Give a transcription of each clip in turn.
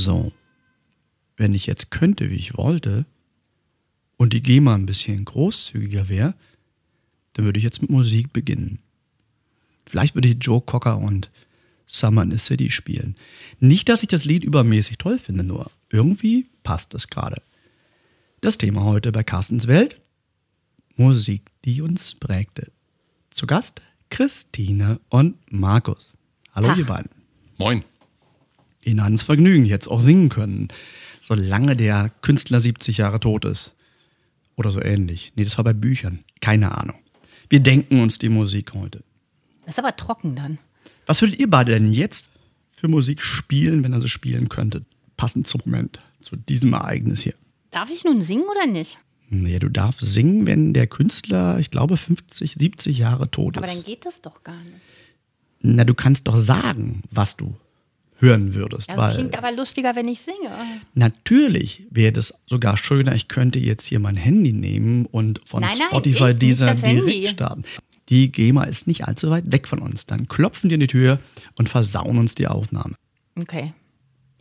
So, wenn ich jetzt könnte, wie ich wollte, und die GEMA ein bisschen großzügiger wäre, dann würde ich jetzt mit Musik beginnen. Vielleicht würde ich Joe Cocker und Summer in the City spielen. Nicht, dass ich das Lied übermäßig toll finde, nur irgendwie passt es gerade. Das Thema heute bei Carstens Welt: Musik, die uns prägte. Zu Gast Christine und Markus. Hallo, Tag. ihr beiden. Moin. Ihnen ans Vergnügen jetzt auch singen können, solange der Künstler 70 Jahre tot ist. Oder so ähnlich. Nee, das war bei Büchern. Keine Ahnung. Wir denken uns die Musik heute. Das ist aber trocken dann. Was würdet ihr beide denn jetzt für Musik spielen, wenn ihr sie spielen könntet? Passend zum Moment, zu diesem Ereignis hier. Darf ich nun singen oder nicht? Nee, du darfst singen, wenn der Künstler, ich glaube, 50, 70 Jahre tot Aber ist. dann geht das doch gar nicht. Na, du kannst doch sagen, was du hören würdest. Das weil klingt aber lustiger, wenn ich singe. natürlich wäre das sogar schöner, ich könnte jetzt hier mein Handy nehmen und von Nein, nein, Spotify nicht dieser direkt starten. Die GEMA ist nicht allzu weit weg von uns. Dann klopfen die an die Tür und versauen uns die Aufnahme. Okay.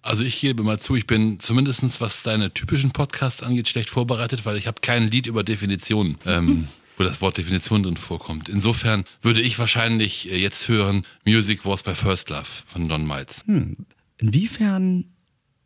Also ich gebe mal zu, ich bin zumindest was deine typischen Podcasts angeht, schlecht vorbereitet, weil ich habe kein Lied über Definitionen, ähm, wo das Wort Definition drin vorkommt. Insofern würde ich wahrscheinlich äh, jetzt hören Music Was My First Love von Don Miles. Inwiefern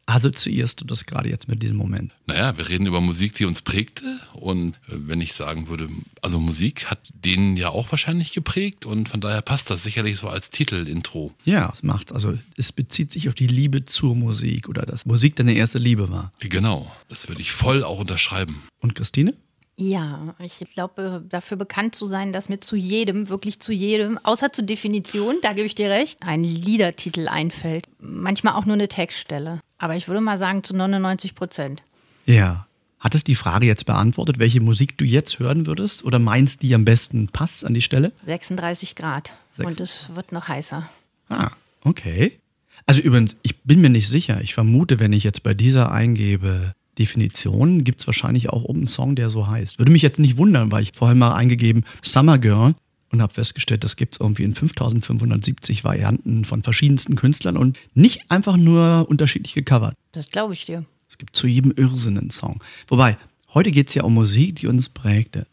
assoziierst du das gerade jetzt mit diesem Moment? Naja, wir reden über Musik, die uns prägte. Und äh, wenn ich sagen würde, also Musik hat den ja auch wahrscheinlich geprägt und von daher passt das sicherlich so als Titel-Intro. Ja, es macht, also es bezieht sich auf die Liebe zur Musik oder dass Musik deine erste Liebe war. Genau, das würde ich voll auch unterschreiben. Und Christine? Ja, ich glaube, dafür bekannt zu sein, dass mir zu jedem, wirklich zu jedem, außer zur Definition, da gebe ich dir recht, ein Liedertitel einfällt. Manchmal auch nur eine Textstelle. Aber ich würde mal sagen, zu 99 Prozent. Ja. Hat es die Frage jetzt beantwortet, welche Musik du jetzt hören würdest oder meinst, die am besten passt an die Stelle? 36 Grad. Sechs- Und es wird noch heißer. Ah, okay. Also übrigens, ich bin mir nicht sicher. Ich vermute, wenn ich jetzt bei dieser eingebe Definition, gibt es wahrscheinlich auch oben einen Song, der so heißt. Würde mich jetzt nicht wundern, weil ich vorhin mal eingegeben Summer Girl und habe festgestellt, das gibt es irgendwie in 5570 Varianten von verschiedensten Künstlern und nicht einfach nur unterschiedlich gecovert. Das glaube ich dir. Es gibt zu jedem Irrsinn einen Song. Wobei, heute geht es ja um Musik, die uns prägte.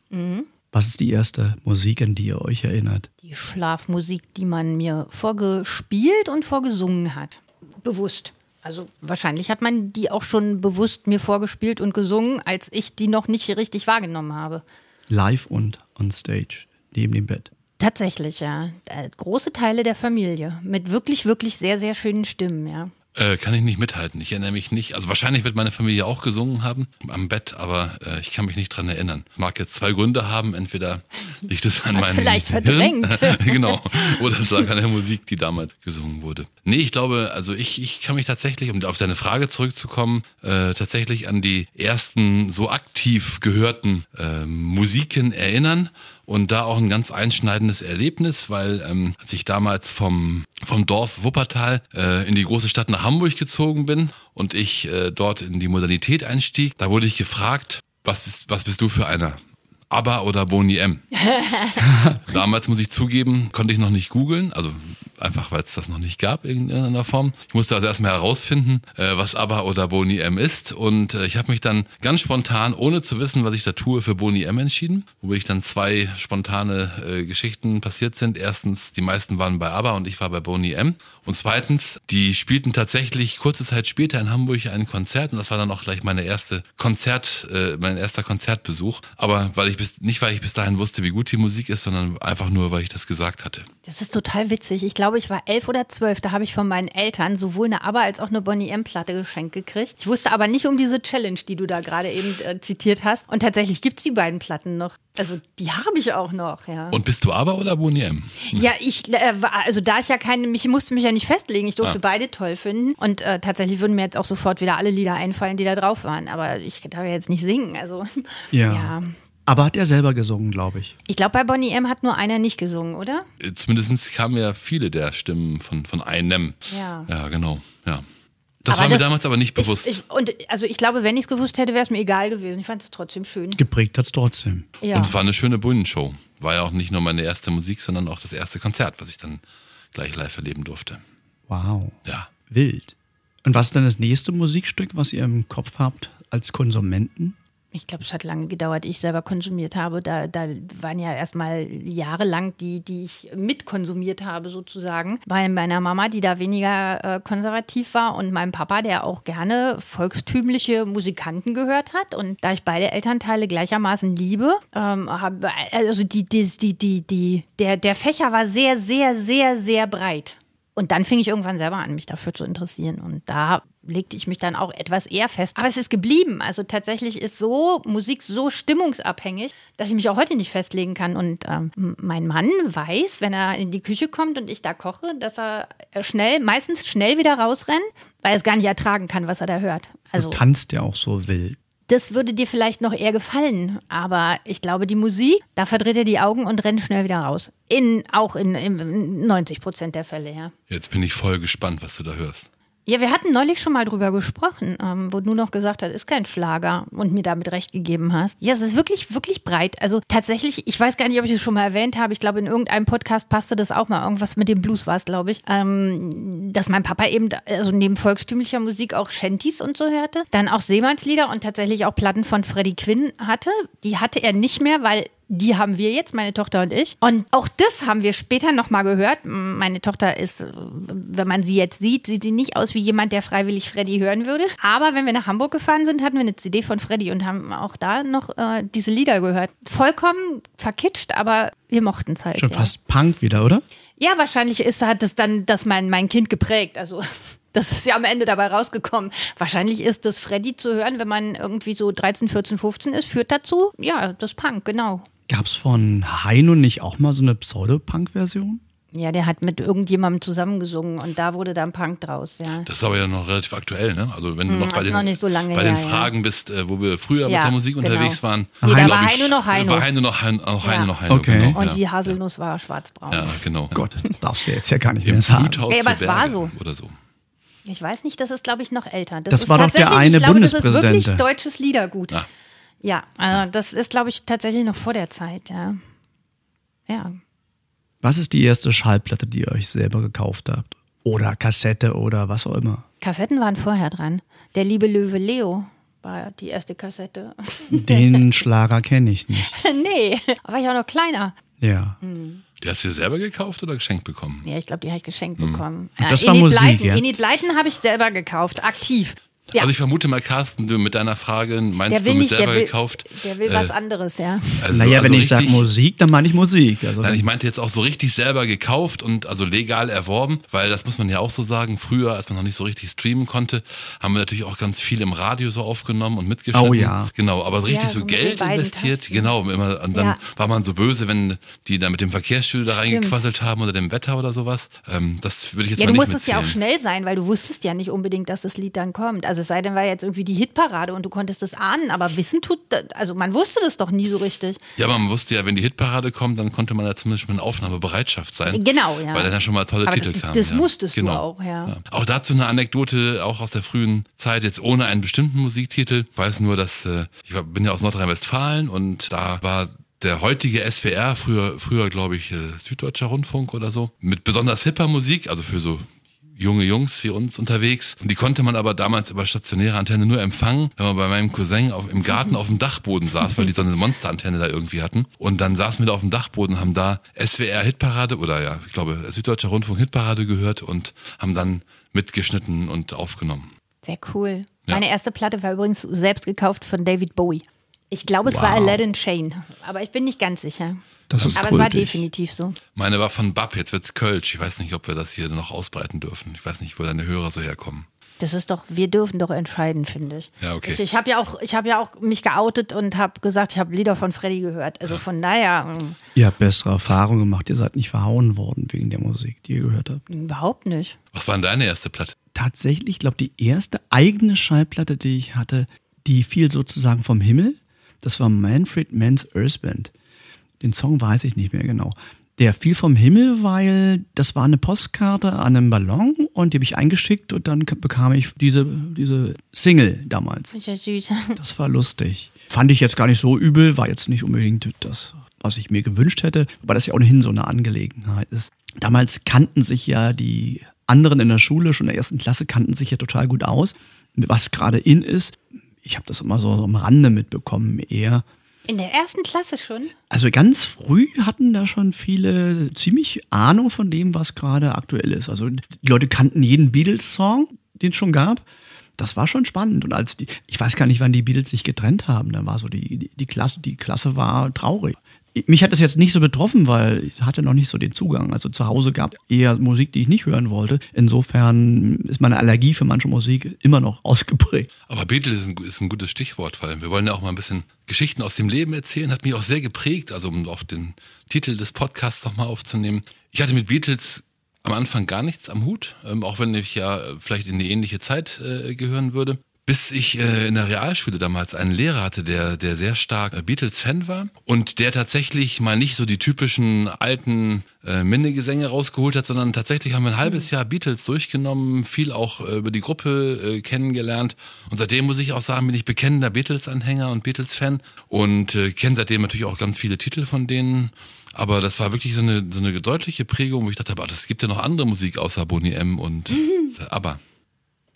Was ist die erste Musik, an die ihr euch erinnert? Die Schlafmusik, die man mir vorgespielt und vorgesungen hat. Bewusst. Also wahrscheinlich hat man die auch schon bewusst mir vorgespielt und gesungen, als ich die noch nicht richtig wahrgenommen habe. Live und on stage, neben dem Bett. Tatsächlich, ja. Äh, Große Teile der Familie mit wirklich, wirklich sehr, sehr schönen Stimmen, ja. Äh, kann ich nicht mithalten. Ich erinnere mich nicht. Also wahrscheinlich wird meine Familie auch gesungen haben am Bett, aber äh, ich kann mich nicht dran erinnern. Mag jetzt zwei Gründe haben. Entweder liegt es an meinem vielleicht Hirn, verdrängt. genau. Oder es lag an der Musik, die damals gesungen wurde. Nee, ich glaube, also ich, ich kann mich tatsächlich, um auf deine Frage zurückzukommen, äh, tatsächlich an die ersten so aktiv gehörten äh, Musiken erinnern. Und da auch ein ganz einschneidendes Erlebnis, weil ähm, als ich damals vom, vom Dorf Wuppertal äh, in die große Stadt nach Hamburg gezogen bin und ich äh, dort in die Modernität einstieg, da wurde ich gefragt, was, ist, was bist du für einer? ABBA oder Boni M? Damals muss ich zugeben, konnte ich noch nicht googeln, also einfach weil es das noch nicht gab in irgendeiner Form. Ich musste also erstmal herausfinden, äh, was ABBA oder Boni M ist und äh, ich habe mich dann ganz spontan, ohne zu wissen, was ich da tue, für Boni M entschieden, wo ich dann zwei spontane äh, Geschichten passiert sind. Erstens, die meisten waren bei ABBA und ich war bei Boni M und zweitens, die spielten tatsächlich kurze Zeit später in Hamburg ein Konzert und das war dann auch gleich meine erste Konzert, äh, mein erster Konzertbesuch, aber weil ich bis, nicht weil ich bis dahin wusste, wie gut die Musik ist, sondern einfach nur, weil ich das gesagt hatte. Das ist total witzig. Ich glaube, ich war elf oder zwölf. Da habe ich von meinen Eltern sowohl eine ABBA als auch eine Bonnie M-Platte geschenkt gekriegt. Ich wusste aber nicht um diese Challenge, die du da gerade eben äh, zitiert hast. Und tatsächlich gibt's die beiden Platten noch. Also die habe ich auch noch, ja. Und bist du ABBA oder Boni M? Ja, ich, äh, war- also da ich ja keine, mich musste mich ja nicht festlegen, ich durfte Ah. beide toll finden. Und äh, tatsächlich würden mir jetzt auch sofort wieder alle Lieder einfallen, die da drauf waren. Aber ich darf ja jetzt nicht singen. Also Ja. ja. Aber hat er selber gesungen, glaube ich. Ich glaube, bei Bonnie M hat nur einer nicht gesungen, oder? Zumindest kamen ja viele der Stimmen von, von einem. Ja. Ja, genau. Ja. Das Aber war mir das- damals aber nicht bewusst. Ich, ich, und also ich glaube, wenn ich es gewusst hätte, wäre es mir egal gewesen. Ich fand es trotzdem schön. Geprägt hat es trotzdem. Ja. Und es war eine schöne Bühnenshow. War ja auch nicht nur meine erste Musik, sondern auch das erste Konzert, was ich dann gleich live erleben durfte. Wow. Ja. Wild. Und was ist denn das nächste Musikstück, was ihr im Kopf habt als Konsumenten? Ich glaube, es hat lange gedauert, ich selber konsumiert habe. Da, da waren ja erstmal jahrelang die, die ich mitkonsumiert habe, sozusagen. Bei meiner Mama, die da weniger äh, konservativ war, und meinem Papa, der auch gerne volkstümliche Musikanten gehört hat. Und da ich beide Elternteile gleichermaßen liebe, ähm, habe, also die, die, die, die, die, der, der Fächer war sehr, sehr, sehr, sehr breit. Und dann fing ich irgendwann selber an, mich dafür zu interessieren. Und da legte ich mich dann auch etwas eher fest. Aber es ist geblieben. Also tatsächlich ist so Musik so stimmungsabhängig, dass ich mich auch heute nicht festlegen kann. Und ähm, mein Mann weiß, wenn er in die Küche kommt und ich da koche, dass er schnell, meistens schnell wieder rausrennt, weil er es gar nicht ertragen kann, was er da hört. Also du tanzt ja auch so wild. Das würde dir vielleicht noch eher gefallen, aber ich glaube, die Musik, da verdreht er die Augen und rennt schnell wieder raus. In, auch in, in 90 Prozent der Fälle, ja. Jetzt bin ich voll gespannt, was du da hörst. Ja, wir hatten neulich schon mal drüber gesprochen, ähm, wo du noch gesagt hast, ist kein Schlager und mir damit recht gegeben hast. Ja, es ist wirklich, wirklich breit. Also tatsächlich, ich weiß gar nicht, ob ich das schon mal erwähnt habe. Ich glaube, in irgendeinem Podcast passte das auch mal. Irgendwas mit dem Blues war es, glaube ich. Ähm, dass mein Papa eben, also neben volkstümlicher Musik auch Shanties und so hörte. Dann auch Seemannslieder und tatsächlich auch Platten von Freddie Quinn hatte. Die hatte er nicht mehr, weil die haben wir jetzt, meine Tochter und ich. Und auch das haben wir später nochmal gehört. Meine Tochter ist, wenn man sie jetzt sieht, sieht sie nicht aus wie jemand, der freiwillig Freddy hören würde. Aber wenn wir nach Hamburg gefahren sind, hatten wir eine CD von Freddy und haben auch da noch äh, diese Lieder gehört. Vollkommen verkitscht, aber wir mochten es halt. Schon ja. fast Punk wieder, oder? Ja, wahrscheinlich ist, hat es dann das mein, mein Kind geprägt. Also das ist ja am Ende dabei rausgekommen. Wahrscheinlich ist das Freddy zu hören, wenn man irgendwie so 13, 14, 15 ist, führt dazu, ja, das Punk, genau. Gab es von Heino nicht auch mal so eine Pseudo-Punk-Version? Ja, der hat mit irgendjemandem zusammengesungen und da wurde dann Punk draus, ja. Das ist aber ja noch relativ aktuell, ne? Also wenn du hm, noch bei den, noch so bei her, den Fragen ja. bist, äh, wo wir früher ja, mit der Musik genau. unterwegs waren. Nee, da war Heino noch Heino. War Heino noch Heino, noch Heino, noch Heino okay. Genau, und die Haselnuss war schwarzbraun. Ja, genau. Gott, das darfst du jetzt ja gar nicht Im mehr sagen. Ey, aber es war so. Oder so. Ich weiß nicht, das ist, glaube ich, noch älter. Das, das war doch der eine ich glaube, Bundespräsident. Das ist wirklich deutsches Liedergut. Ah. Ja, also das ist, glaube ich, tatsächlich noch vor der Zeit, ja. Ja. Was ist die erste Schallplatte, die ihr euch selber gekauft habt? Oder Kassette oder was auch immer? Kassetten waren vorher dran. Der liebe Löwe Leo war die erste Kassette. Den Schlager kenne ich nicht. nee, war ich auch noch kleiner. Ja. Hm. Die hast du dir selber gekauft oder geschenkt bekommen? Ja, ich glaube, die habe ich geschenkt bekommen. Und das äh, war Enid Musik, Blyton, ja? Enid Blyton habe ich selber gekauft, aktiv. Ja. Also ich vermute mal, Carsten, du mit deiner Frage meinst der will du mit nicht, selber der will, gekauft? Der will Äh, was anderes, ja. Also, naja, wenn also ich sage Musik, dann meine ich Musik. Also, Nein, ich meinte jetzt auch so richtig selber gekauft und also legal erworben, weil das muss man ja auch so sagen, früher, als man noch nicht so richtig streamen konnte, haben wir natürlich auch ganz viel im Radio so aufgenommen und mitgeschnitten. Oh ja. Genau, aber so richtig Ja, so, so Geld investiert, Tasten. genau, immer, und dann Ja. war man so böse, wenn die da mit dem Verkehrsstudio da reingequasselt haben oder dem Wetter oder sowas. Ähm, das würde ich jetzt Ja, mal du nicht musstest ja auch mitzählen. schnell sein, weil du wusstest ja nicht unbedingt, dass das Lied dann kommt. Also es sei denn, war jetzt irgendwie die Hitparade und du konntest es ahnen, aber wissen tut, also man wusste das doch nie so richtig. Ja, aber man wusste ja, wenn die Hitparade kommt, dann konnte man ja zumindest schon in Aufnahmebereitschaft sein. Genau, ja. Weil dann ja schon mal tolle Aber Titel kamen. das ja. musstest du genau. auch, ja. Auch dazu eine Anekdote, auch aus der frühen Zeit, jetzt ohne einen bestimmten Musiktitel. Ich weiß nur, dass äh, ich bin ja aus Nordrhein-Westfalen und da war der heutige SWR, früher, früher glaube ich, äh, Süddeutscher Rundfunk oder so, mit besonders hipper Musik, also für so junge Jungs wie uns unterwegs. Und die konnte man aber damals über stationäre Antenne nur empfangen, wenn man bei meinem Cousin auf, im Garten auf dem Dachboden saß, weil die so eine Monsterantenne da irgendwie hatten. Und dann saßen wir da auf dem Dachboden, haben da SWR Hitparade oder ja, ich glaube Süddeutscher Rundfunk Hitparade gehört und haben dann mitgeschnitten und aufgenommen. Sehr cool. Ja. Meine erste Platte war übrigens selbst gekauft von David Bowie. Ich glaube, es Wow. war Aladdin Chain, aber ich bin nicht ganz sicher. das ist aber es war kultig. definitiv so. Meine war von Bab, jetzt wird's Kölsch. Ich weiß nicht, ob wir das hier noch ausbreiten dürfen. Ich weiß nicht, wo deine Hörer so herkommen. Das ist doch, wir dürfen doch entscheiden, finde ich. Ja, okay. Ich, ich habe ja auch, ich habe ja auch mich geoutet und habe gesagt, ich habe Lieder von Freddy gehört. Also von daher mm, Ihr habt bessere Erfahrungen gemacht. Ihr seid nicht verhauen worden wegen der Musik, die ihr gehört habt. überhaupt nicht. Was war denn deine erste Platte? Tatsächlich, ich glaube, die erste eigene Schallplatte, die ich hatte, die fiel sozusagen vom Himmel. Das war Manfred Mann's Earth Band. Den Song weiß ich nicht mehr genau. Der fiel vom Himmel, weil das war eine Postkarte an einem Ballon und die habe ich eingeschickt und dann bekam ich diese, diese Single damals. Ist ja süß. Das war lustig. Fand ich jetzt gar nicht so übel, war jetzt nicht unbedingt das, was ich mir gewünscht hätte, aber das ja ohnehin so eine Angelegenheit ist. Damals kannten sich ja die anderen in der Schule, schon in der ersten Klasse, kannten sich ja total gut aus, was gerade in ist. Ich habe das immer so am Rande mitbekommen, eher. In der ersten Klasse schon? Also ganz früh hatten da schon viele ziemlich Ahnung von dem, was gerade aktuell ist. Also die Leute kannten jeden Beatles-Song, den es schon gab. Das war schon spannend. Und als die, ich weiß gar nicht, wann die Beatles sich getrennt haben, dann war so die, die, die Klasse, die Klasse war traurig mich hat das jetzt nicht so betroffen, weil ich hatte noch nicht so den Zugang. Also zu Hause gab eher Musik, die ich nicht hören wollte. Insofern ist meine Allergie für manche Musik immer noch ausgeprägt. Aber Beatles ist ein, ist ein gutes Stichwort, weil wir wollen ja auch mal ein bisschen Geschichten aus dem Leben erzählen. Hat mich auch sehr geprägt, also um auf den Titel des Podcasts nochmal aufzunehmen. Ich hatte mit Beatles am Anfang gar nichts am Hut, ähm, auch wenn ich ja vielleicht in eine ähnliche Zeit äh, gehören würde bis ich äh, in der Realschule damals einen Lehrer hatte, der, der sehr stark äh, Beatles-Fan war und der tatsächlich mal nicht so die typischen alten äh, Minnegesänge rausgeholt hat, sondern tatsächlich haben wir ein halbes Jahr Beatles durchgenommen, viel auch äh, über die Gruppe äh, kennengelernt und seitdem muss ich auch sagen, bin ich bekennender Beatles-Anhänger und Beatles-Fan und äh, kenne seitdem natürlich auch ganz viele Titel von denen. Aber das war wirklich so eine, so eine deutliche Prägung, wo ich dachte, aber das gibt ja noch andere Musik außer Boney M und mhm. ABBA.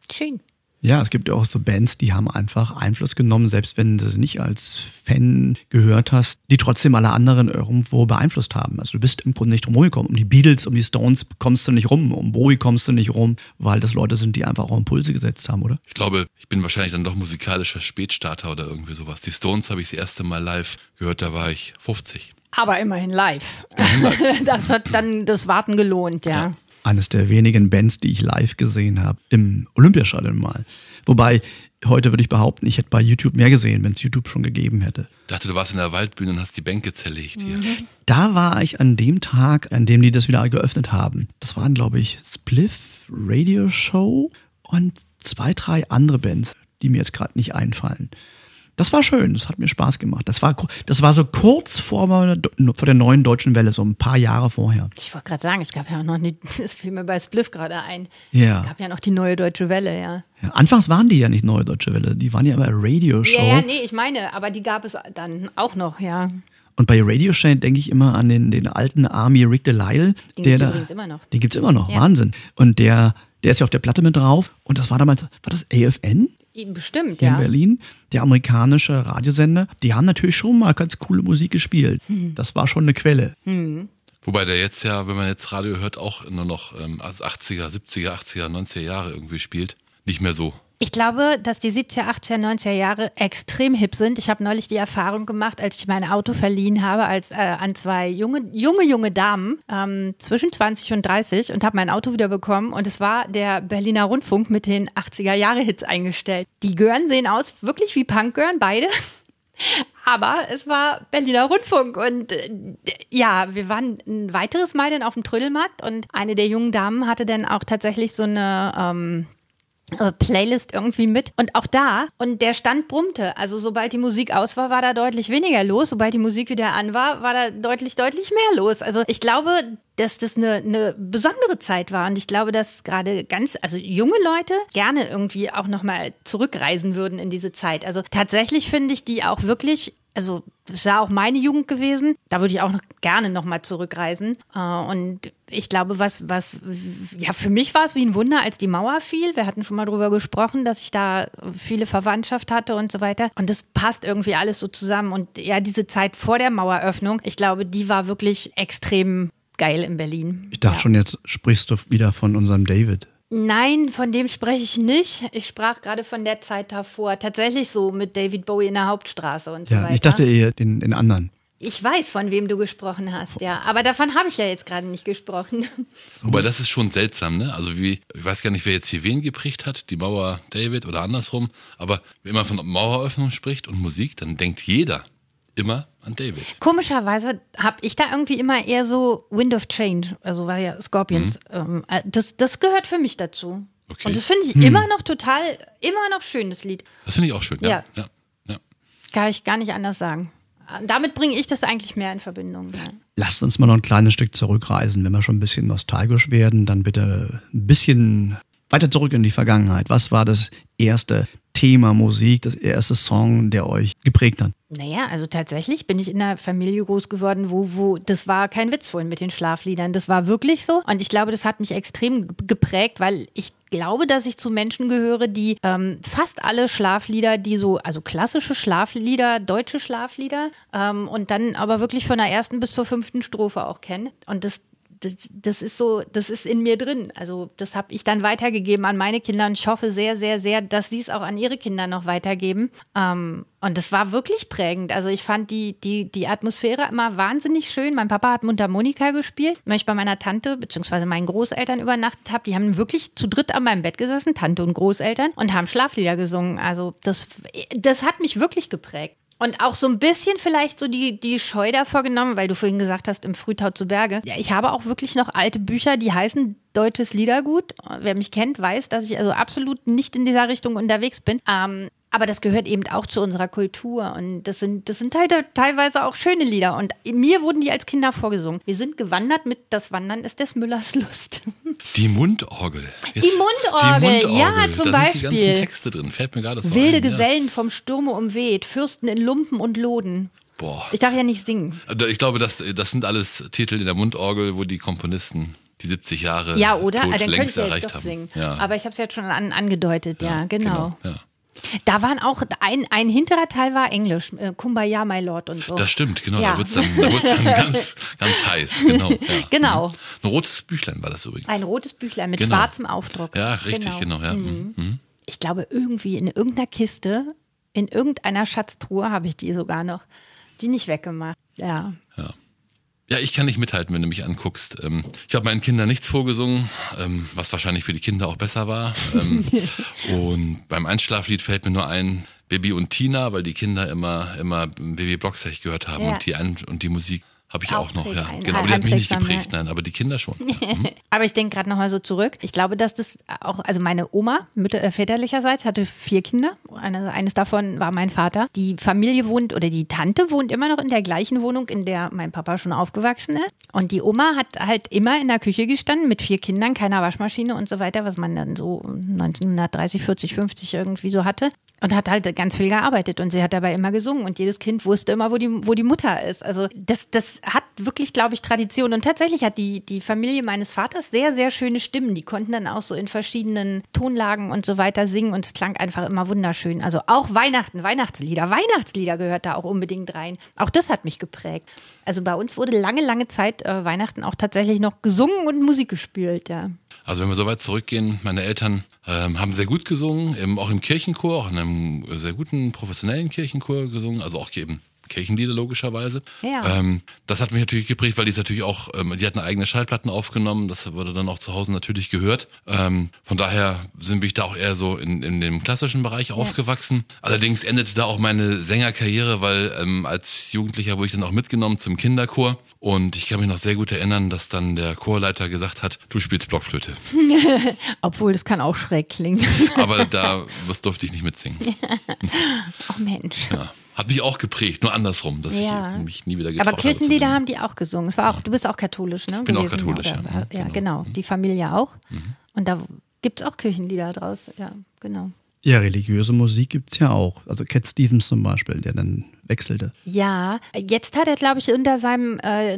Schön. Ja, es gibt ja auch so Bands, die haben einfach Einfluss genommen, selbst wenn du sie nicht als Fan gehört hast, die trotzdem alle anderen irgendwo beeinflusst haben. Also du bist im Grunde nicht drum gekommen. Um die Beatles, um die Stones kommst du nicht rum, um Bowie kommst du nicht rum, weil das Leute sind, die einfach auch Impulse gesetzt haben, oder? Ich glaube, ich bin wahrscheinlich dann doch musikalischer Spätstarter oder irgendwie sowas. Die Stones habe ich das erste Mal live gehört, da war ich 50. Aber immerhin live. Immerhin live. das hat dann das Warten gelohnt, ja. ja eines der wenigen Bands, die ich live gesehen habe, im Olympiastadion mal. Wobei, heute würde ich behaupten, ich hätte bei YouTube mehr gesehen, wenn es YouTube schon gegeben hätte. Ich dachte, du warst in der Waldbühne und hast die Bänke zerlegt hier. Mhm. Da war ich an dem Tag, an dem die das wieder geöffnet haben. Das waren, glaube ich, Spliff Radio Show und zwei, drei andere Bands, die mir jetzt gerade nicht einfallen. Das war schön, das hat mir Spaß gemacht. Das war, das war so kurz vor, vor der neuen deutschen Welle, so ein paar Jahre vorher. Ich wollte gerade sagen, es gab ja auch noch nicht, das fiel mir bei Spliff gerade ein. Ja. Es gab ja noch die neue deutsche Welle, ja. ja. Anfangs waren die ja nicht neue deutsche Welle, die waren ja immer Radioshow. Ja, ja, nee, ich meine, aber die gab es dann auch noch, ja. Und bei Radio Show denke ich immer an den, den alten Army Rick Delisle. Den gibt es immer noch. Den gibt es immer noch, ja. Wahnsinn. Und der, der ist ja auf der Platte mit drauf. Und das war damals, war das AFN? Bestimmt, ja. In Berlin, der amerikanische Radiosender, die haben natürlich schon mal ganz coole Musik gespielt. Hm. Das war schon eine Quelle. Hm. Wobei der jetzt ja, wenn man jetzt Radio hört, auch nur noch ähm, 80er, 70er, 80er, 90er Jahre irgendwie spielt. Nicht mehr so ich glaube, dass die 70er, 80er, 90er Jahre extrem hip sind. Ich habe neulich die Erfahrung gemacht, als ich mein Auto verliehen habe als, äh, an zwei junge, junge, junge Damen ähm, zwischen 20 und 30 und habe mein Auto wieder bekommen und es war der Berliner Rundfunk mit den 80er Jahre Hits eingestellt. Die Gören sehen aus wirklich wie Punk-Gören, beide. Aber es war Berliner Rundfunk und äh, ja, wir waren ein weiteres Mal dann auf dem Trödelmarkt und eine der jungen Damen hatte dann auch tatsächlich so eine ähm, äh, Playlist irgendwie mit. Und auch da, und der Stand brummte. Also sobald die Musik aus war, war da deutlich weniger los. Sobald die Musik wieder an war, war da deutlich, deutlich mehr los. Also ich glaube, dass das eine, eine besondere Zeit war. Und ich glaube, dass gerade ganz, also junge Leute gerne irgendwie auch nochmal zurückreisen würden in diese Zeit. Also tatsächlich finde ich die auch wirklich also das war auch meine Jugend gewesen. Da würde ich auch noch gerne nochmal zurückreisen. Äh, und ich glaube, was, was, ja, für mich war es wie ein Wunder, als die Mauer fiel. Wir hatten schon mal drüber gesprochen, dass ich da viele Verwandtschaft hatte und so weiter. Und das passt irgendwie alles so zusammen. Und ja, diese Zeit vor der Maueröffnung, ich glaube, die war wirklich extrem geil in Berlin. Ich dachte ja. schon, jetzt sprichst du wieder von unserem David. Nein, von dem spreche ich nicht. Ich sprach gerade von der Zeit davor. Tatsächlich so mit David Bowie in der Hauptstraße und ja, so weiter. Ich dachte eher den, den anderen. Ich weiß, von wem du gesprochen hast, ja. Aber davon habe ich ja jetzt gerade nicht gesprochen. So. Wobei das ist schon seltsam, ne? Also wie, ich weiß gar nicht, wer jetzt hier wen geprägt hat, die Mauer David oder andersrum. Aber wenn man von Maueröffnung spricht und Musik, dann denkt jeder immer an David. Komischerweise habe ich da irgendwie immer eher so Wind of Change, also war ja Scorpions. Mhm. Ähm, äh, das, das gehört für mich dazu. Okay. Und das finde ich hm. immer noch total, immer noch schön, das Lied. Das finde ich auch schön, ja. ja. ja. ja. Kann ich gar nicht anders sagen. Damit bringe ich das eigentlich mehr in Verbindung. Ja. Lasst uns mal noch ein kleines Stück zurückreisen. Wenn wir schon ein bisschen nostalgisch werden, dann bitte ein bisschen weiter zurück in die Vergangenheit. Was war das erste Thema Musik, das erste Song, der euch geprägt hat? Naja, also tatsächlich bin ich in einer Familie groß geworden, wo, wo, das war kein Witz vorhin mit den Schlafliedern. Das war wirklich so. Und ich glaube, das hat mich extrem geprägt, weil ich glaube, dass ich zu Menschen gehöre, die ähm, fast alle Schlaflieder, die so, also klassische Schlaflieder, deutsche Schlaflieder, ähm, und dann aber wirklich von der ersten bis zur fünften Strophe auch kennen. Und das, das, das ist so, das ist in mir drin. Also das habe ich dann weitergegeben an meine Kinder und ich hoffe sehr, sehr, sehr, dass sie es auch an ihre Kinder noch weitergeben. Ähm, und das war wirklich prägend. Also ich fand die, die, die Atmosphäre immer wahnsinnig schön. Mein Papa hat Mundharmonika gespielt, wenn ich bei meiner Tante bzw. meinen Großeltern übernachtet habe. Die haben wirklich zu dritt an meinem Bett gesessen, Tante und Großeltern, und haben Schlaflieder gesungen. Also das, das hat mich wirklich geprägt. Und auch so ein bisschen vielleicht so die, die Scheu davor genommen, weil du vorhin gesagt hast, im Frühtau zu Berge. Ja, ich habe auch wirklich noch alte Bücher, die heißen Deutsches Liedergut. Wer mich kennt, weiß, dass ich also absolut nicht in dieser Richtung unterwegs bin. Ähm, aber das gehört eben auch zu unserer Kultur und das sind, das sind halt teilweise auch schöne Lieder und mir wurden die als Kinder vorgesungen. Wir sind gewandert mit Das Wandern ist des Müllers Lust. Die Mundorgel. Jetzt, die, Mundorgel. die Mundorgel, ja, zum da Beispiel. Sind die ganzen Texte drin, fällt mir gerade so Wilde ein, Gesellen ja. vom Sturme umweht, Fürsten in Lumpen und Loden. Boah. Ich darf ja nicht singen. Ich glaube, das, das sind alles Titel in der Mundorgel, wo die Komponisten die 70 Jahre ja, oder? Tod Ah, dann längst könnte ich erreicht jetzt doch haben. singen. Ja. Aber ich habe es jetzt schon an, angedeutet, ja, genau. ja. Da waren auch, ein, ein hinterer Teil war Englisch, äh, Kumbaya, my lord und so. Das stimmt, genau. Ja. Da wird es dann, da wird's dann ganz, ganz heiß. Genau. Ja. Genau. Mhm. Ein rotes Büchlein war das übrigens. Ein rotes Büchlein mit Genau. schwarzem Aufdruck. ja, richtig, genau. ja. Mhm. Mhm. Ich glaube, irgendwie in irgendeiner Kiste, in irgendeiner Schatztruhe habe ich die sogar noch, die nicht weggemacht. Ja. Ja. Ich kann nicht mithalten, wenn du mich anguckst. Ähm, Ich habe meinen Kindern nichts vorgesungen, ähm, was wahrscheinlich für die Kinder auch besser war. Ähm, Und beim Einschlaflied fällt mir nur ein Baby und Tina, weil die Kinder immer immer Baby Blocksech gehört haben Ja. und die ein und die Musik habe ich Auch auch noch, ja. einen, Genau, aber die hat mich nicht geprägt, nein, aber die Kinder schon. Ja. Mhm. Aber ich denke gerade nochmal so zurück. Ich glaube, dass das auch, also meine Oma, mütter, äh, väterlicherseits, hatte vier Kinder. Eine, eines davon war mein Vater. Die Familie wohnt oder die Tante wohnt immer noch in der gleichen Wohnung, in der mein Papa schon aufgewachsen ist. Und die Oma hat halt immer in der Küche gestanden mit vier Kindern, keiner Waschmaschine und so weiter, was man dann so 1930, 40, 50 irgendwie so hatte. Und hat halt ganz viel gearbeitet und sie hat dabei immer gesungen und jedes Kind wusste immer, wo die, wo die Mutter ist. Also das, das hat wirklich, glaube ich, Tradition. Und tatsächlich hat die, die Familie meines Vaters sehr, sehr schöne Stimmen. Die konnten dann auch so in verschiedenen Tonlagen und so weiter singen und es klang einfach immer wunderschön. Also auch Weihnachten, Weihnachtslieder, Weihnachtslieder gehört da auch unbedingt rein. Auch das hat mich geprägt. Also bei uns wurde lange, lange Zeit äh, Weihnachten auch tatsächlich noch gesungen und Musik gespielt, ja. Also wenn wir so weit zurückgehen, meine Eltern ähm, haben sehr gut gesungen, im, auch im Kirchenchor, auch in einem sehr guten professionellen Kirchenchor gesungen, also auch eben Kirchenlieder logischerweise. Ja. Ähm, das hat mich natürlich geprägt, weil die es natürlich auch, ähm, die hatten eigene Schallplatten aufgenommen, das wurde dann auch zu Hause natürlich gehört. Ähm, von daher sind wir da auch eher so in, in dem klassischen Bereich aufgewachsen. Allerdings endete da auch meine Sängerkarriere, weil ähm, als Jugendlicher wurde ich dann auch mitgenommen zum Kinderchor und ich kann mich noch sehr gut erinnern, dass dann der Chorleiter gesagt hat, du spielst Blockflöte. Obwohl, das kann auch schräg klingen. Aber da durfte ich nicht mitsingen. oh Mensch. Ja. Hat mich auch geprägt, nur andersrum, dass Ja. ich mich nie wieder getraut Aber Kirchenlieder habe. haben die auch gesungen. Es war auch, du bist auch katholisch, ne? Bin auch gewesen, katholisch, oder? ja. Mhm, Ja, genau. genau. Die Familie auch. Und da gibt es auch Kirchenlieder draus. Ja, genau. Ja, religiöse Musik gibt's ja auch. Also Cat Stevens zum Beispiel, der dann wechselte. Ja, jetzt hat er, glaube ich, unter seinem äh,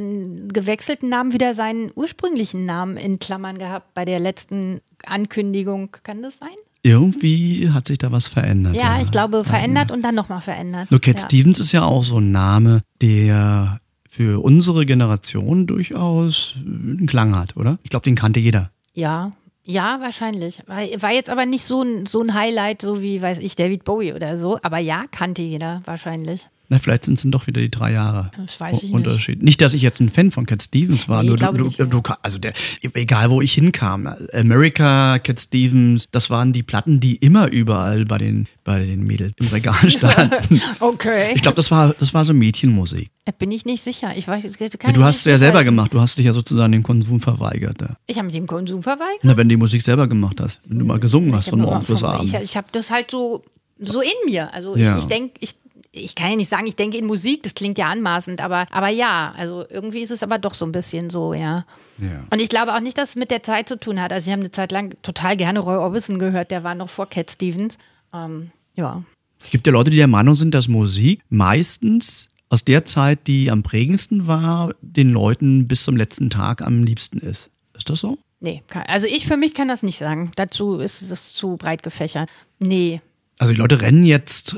gewechselten Namen wieder seinen ursprünglichen Namen in Klammern gehabt bei der letzten Ankündigung. Kann das sein? Irgendwie hat sich da was verändert. Ja, ich glaube, verändert und dann nochmal verändert. Nur Cat ja. Stevens ist ja auch so ein Name, der für unsere Generation durchaus einen Klang hat, oder? Ich glaube, den kannte jeder. Ja, ja, wahrscheinlich. War, war jetzt aber nicht so ein, so ein Highlight, so wie, weiß ich, David Bowie oder so. Aber ja, kannte jeder wahrscheinlich. Na, vielleicht sind es dann doch wieder die drei Jahre. Das weiß ich nicht. Unterschied. Nicht. dass ich jetzt ein Fan von Cat Stevens war. Nee, nur du, nicht, du, du, also der, egal wo ich hinkam, America, Cat Stevens, das waren die Platten, die immer überall bei den, bei den Mädels im Regal standen. Okay. ich glaube, das war, das war so Mädchenmusik. Bin ich nicht sicher. Ich weiß, kann du hast es nicht ja selber gemacht. Du hast dich ja sozusagen dem Konsum verweigert. Ja. Ich habe mit dem Konsum verweigert. Na, wenn du die Musik selber gemacht hast. Wenn du mal gesungen hast von morgens bis abends. Ich, ich habe das halt so, so in mir. Also Ja. ich, ich denke, ich, ich kann ja nicht sagen, ich denke in Musik, das klingt ja anmaßend, aber, aber ja, also irgendwie ist es aber doch so ein bisschen so, ja. Ja. Und ich glaube auch nicht, dass es mit der Zeit zu tun hat. Also ich habe eine Zeit lang total gerne Roy Orbison gehört, der war noch vor Cat Stevens. Ähm, ja. Es gibt ja Leute, die der Meinung sind, dass Musik meistens aus der Zeit, die am prägendsten war, den Leuten bis zum letzten Tag am liebsten ist. Ist das so? Nee, also ich für mich kann das nicht sagen. Dazu ist es zu breit gefächert. Nee. Also die Leute rennen jetzt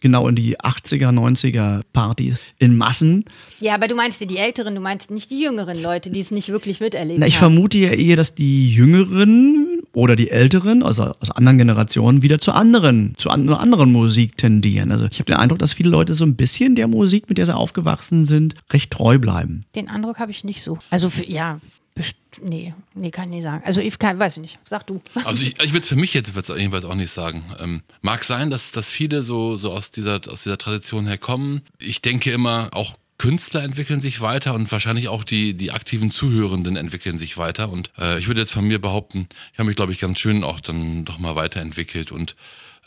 genau in die 80er, 90er Partys in Massen. Ja, aber du meinst ja die Älteren, du meinst nicht die jüngeren Leute, die es nicht wirklich miterlebt Na, ich haben. vermute ja eher, dass die Jüngeren oder die Älteren, also aus anderen Generationen, wieder zu anderen, zu an, einer anderen Musik tendieren. Also ich habe den Eindruck, dass viele Leute so ein bisschen der Musik, mit der sie aufgewachsen sind, recht treu bleiben. Den Eindruck habe ich nicht so. Also für, ja, best- nee, nee, kann ich nicht sagen. Also ich kann, weiß ich nicht. Sag du. Also ich, ich würde es für mich jetzt jedenfalls auch nicht sagen. Ähm, mag sein, dass, dass viele so, so aus, dieser, aus dieser Tradition herkommen. Ich denke immer, auch Künstler entwickeln sich weiter und wahrscheinlich auch die, die aktiven Zuhörenden entwickeln sich weiter. Und äh, ich würde jetzt von mir behaupten, ich habe mich, glaube ich, ganz schön auch dann doch mal weiterentwickelt und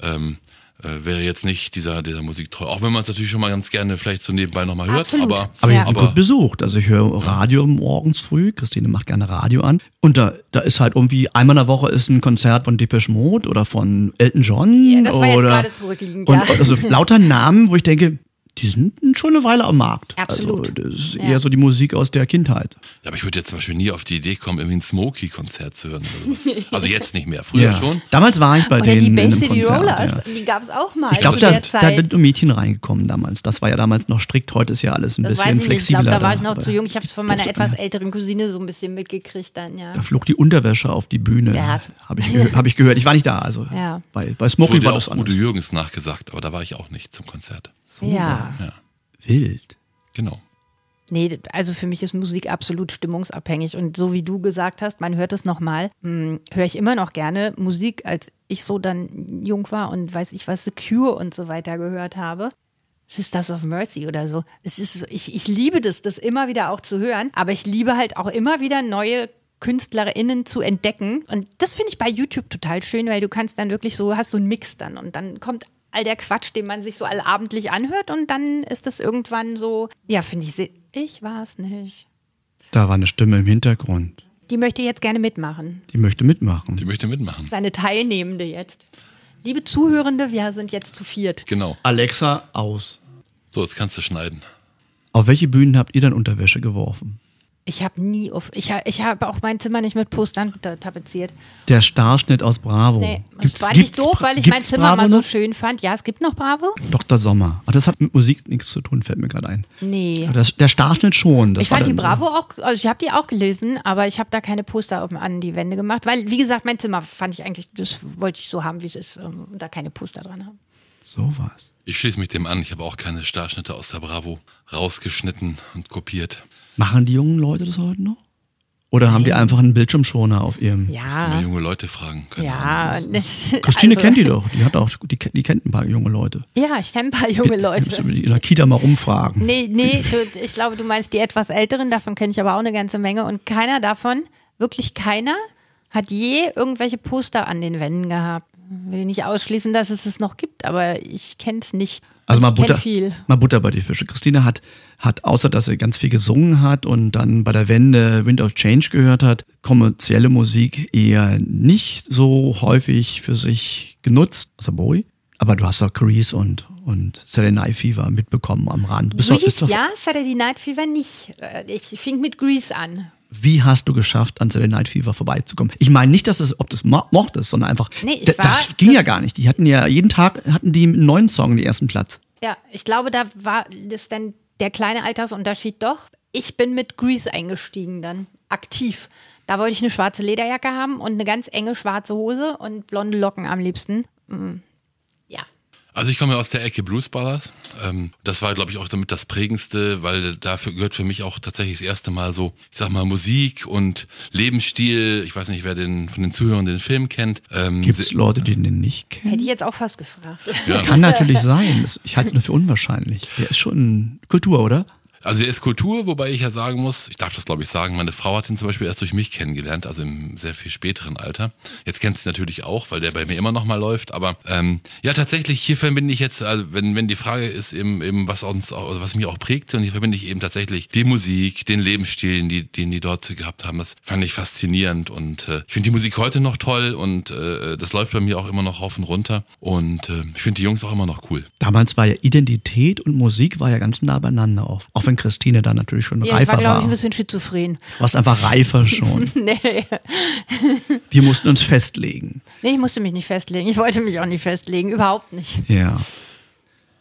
ähm, äh, wäre jetzt nicht dieser, dieser Musik treu. Auch wenn man es natürlich schon mal ganz gerne vielleicht so nebenbei nochmal hört. Absolut. Aber, Aber die Ja. sind gut besucht. Also ich höre Radio morgens früh. Christine macht gerne Radio an. Und da, da ist halt irgendwie einmal in der Woche ist ein Konzert von Depeche Mode oder von Elton John. Ja, das war jetzt oder, gerade zurückliegend, Und ja. also lauter Namen, wo ich denke, die sind schon eine Weile am Markt. Absolut. Also das ist Ja. eher so die Musik aus der Kindheit. Ja, aber ich würde jetzt zum Beispiel nie auf die Idee kommen, irgendwie ein Smokey-Konzert zu hören. Oder sowas. Also jetzt nicht mehr. Früher schon. Damals war ich bei Oder denen die in Bay einem City Konzert. Rollers, Ja. die gab es auch mal. Ich glaube, da, da sind nur Mädchen reingekommen damals. Das war ja damals noch strikt. Heute ist ja alles ein Das bisschen weiß ich nicht. Ich flexibler. glaube, da war ich noch zu jung. Ich habe es von meiner etwas ja. älteren Cousine so ein bisschen mitgekriegt dann, ja. Da flog die Unterwäsche auf die Bühne. Habe ich, gehört- hab ich gehört. Ich war nicht da. Also Ja. bei, bei wurde war ja das auch Udo anders. Jürgens nachgesagt, aber da war ich auch nicht zum Konzert. Ja. Ja, Wild. genau. Nee, also für mich ist Musik absolut stimmungsabhängig. Und so wie du gesagt hast, man hört es nochmal, höre ich immer noch gerne Musik, als ich so dann jung war und weiß ich was, The Cure und so weiter gehört habe. Sisters of Mercy oder so. Es ist so, ich, ich liebe das, das immer wieder auch zu hören, aber ich liebe halt auch immer wieder neue KünstlerInnen zu entdecken. Und das finde ich bei YouTube total schön, weil du kannst dann wirklich so, hast so einen Mix dann und dann kommt all der Quatsch, den man sich so allabendlich anhört und dann ist das irgendwann so, ja, finde ich, ich war es nicht. Da war eine Stimme im Hintergrund. Die möchte jetzt gerne mitmachen. Die möchte mitmachen. Die möchte mitmachen. Seine Teilnehmende jetzt. Liebe Zuhörende, wir sind jetzt zu viert. Genau. Alexa aus. So, jetzt kannst du schneiden. Auf welche Bühnen habt ihr dann Unterwäsche geworfen? Ich habe nie auf, ich, ich habe auch mein Zimmer nicht mit Postern ta- tapeziert. Der Starschnitt aus Bravo. Nee. Gibt's- das war nicht doof, weil ich mein Zimmer Bravo mal so noch? schön fand. Ja, es gibt noch Bravo. Dr. Sommer. Ach, das hat mit Musik nichts zu tun, fällt mir gerade ein. Nee. Das, der Starschnitt schon. Das ich fand die dann so. Bravo auch, also ich habe die auch gelesen, aber ich habe da keine Poster an die Wände gemacht, weil, wie gesagt, mein Zimmer fand ich eigentlich, das wollte ich so haben, wie es ist, ähm, und da keine Poster dran haben. So was. Ich schließe mich dem an. Ich habe auch keine Starschnitte aus der Bravo rausgeschnitten und kopiert. Machen die jungen Leute das heute noch? Oder haben die einfach einen Bildschirmschoner auf ihrem. Musst du mal Ja, junge Leute fragen. Keine ja. Das- Christine also- kennt die doch. Die hat auch, die, kennt- die kennt ein paar junge Leute. Ja, ich kenne ein paar junge Die Leute. in der Kita mal rumfragen. Nee, nee, du, ich glaube, du meinst die etwas älteren, davon kenne ich aber auch eine ganze Menge. Und keiner davon, wirklich keiner, hat je irgendwelche Poster an den Wänden gehabt. Will nicht ausschließen, dass es es noch gibt, aber ich kenne es nicht. Also mal Butter, viel. mal Butter bei die Fische. Christine hat, hat, außer dass sie ganz viel gesungen hat und dann bei der Wende Wind of Change gehört hat, kommerzielle Musik eher nicht so häufig für sich genutzt, außer Bowie. Aber du hast doch Grease und, und Saturday Night Fever mitbekommen am Rand. Bist Grease, doch- ja, Saturday Night Fever nicht. Äh, Ich fing mit Grease an. Wie hast du geschafft, an Saturday Night Fever vorbeizukommen? Ich meine nicht, dass es, ob das mo- mochtest, sondern einfach, Nee, ich war- das ging ja gar nicht. Die hatten ja, jeden Tag hatten die einen neuen Song, den ersten Platz. Ja, ich glaube, da war das dann der kleine Altersunterschied doch. Ich bin mit Grease eingestiegen dann, aktiv. Da wollte ich eine schwarze Lederjacke haben und eine ganz enge schwarze Hose und blonde Locken am liebsten. Ja. Also ich komme ja aus der Ecke Blues Brothers. Ähm, das war, glaube ich, auch damit das prägendste, weil dafür gehört für mich auch tatsächlich das erste Mal so, ich sag mal, Musik und Lebensstil. Ich weiß nicht, wer den von den Zuhörern den Film kennt. Ähm, Gibt es Leute, die den nicht kennen? Hätte ich jetzt auch fast gefragt. Kann natürlich sein. Ich halte es nur für unwahrscheinlich. Der ist schon Kultur, oder? Also er ist Kultur, wobei ich ja sagen muss, ich darf das glaube ich sagen, meine Frau hat ihn zum Beispiel erst durch mich kennengelernt, also im sehr viel späteren Alter. Jetzt kennt sie natürlich auch, weil der bei mir immer noch mal läuft. Aber ähm, ja, tatsächlich, hier verbinde ich jetzt, also wenn, wenn die Frage ist, eben, eben was uns auch, also was mich auch prägte, und hier verbinde ich eben tatsächlich die Musik, den Lebensstil, den die, den die dort gehabt haben. Das fand ich faszinierend. Und äh, ich finde die Musik heute noch toll und äh, das läuft bei mir auch immer noch rauf und runter. Und äh, ich finde die Jungs auch immer noch cool. Damals war ja Identität und Musik war ja ganz nah beieinander auf. Auch wenn Christine da natürlich schon Ja, ich reifer war, glaube war. ich, ein bisschen schizophren. Du warst einfach reifer schon. nee. Wir mussten uns festlegen. nee, ich musste mich nicht festlegen. Ich wollte mich auch nicht festlegen. Überhaupt nicht. Ja.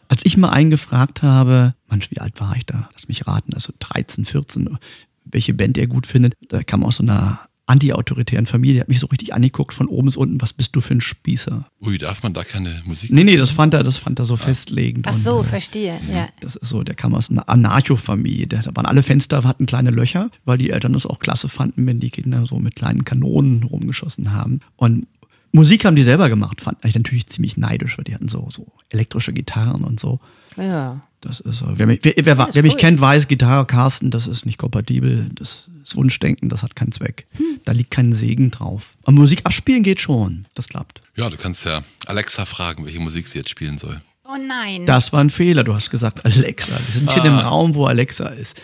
Als ich mal einen gefragt habe, Mensch, wie alt war ich da? Lass mich raten, also 13, 14, welche Band er gut findet. Da kam aus so einer anti-autoritären Familie, der hat mich so richtig angeguckt von oben bis unten, was bist du für ein Spießer? Ui, darf man da keine Musik? Nee, nee, das fand er, das fand er so festlegend. Ach und, so, äh, verstehe. Ja. Das ist so, der kam aus einer Anarcho-Familie. Da da waren alle Fenster, hatten kleine Löcher, weil die Eltern das auch klasse fanden, wenn die Kinder so mit kleinen Kanonen rumgeschossen haben. Und Musik haben die selber gemacht, fand ich natürlich ziemlich neidisch, weil die hatten so, so elektrische Gitarren und so. Ja. Das ist so. Wer mich, wer, wer, wer mich kennt, weiß, Gitarre, Carsten, das ist nicht kompatibel. Das ist Wunschdenken, das hat keinen Zweck. Hm. Da liegt kein Segen drauf. Aber Musik abspielen geht schon. Das klappt. Ja, du kannst ja Alexa fragen, welche Musik sie jetzt spielen soll. Oh nein. Das war ein Fehler. Du hast gesagt Alexa. Wir sind hier in einem Raum, wo Alexa ist.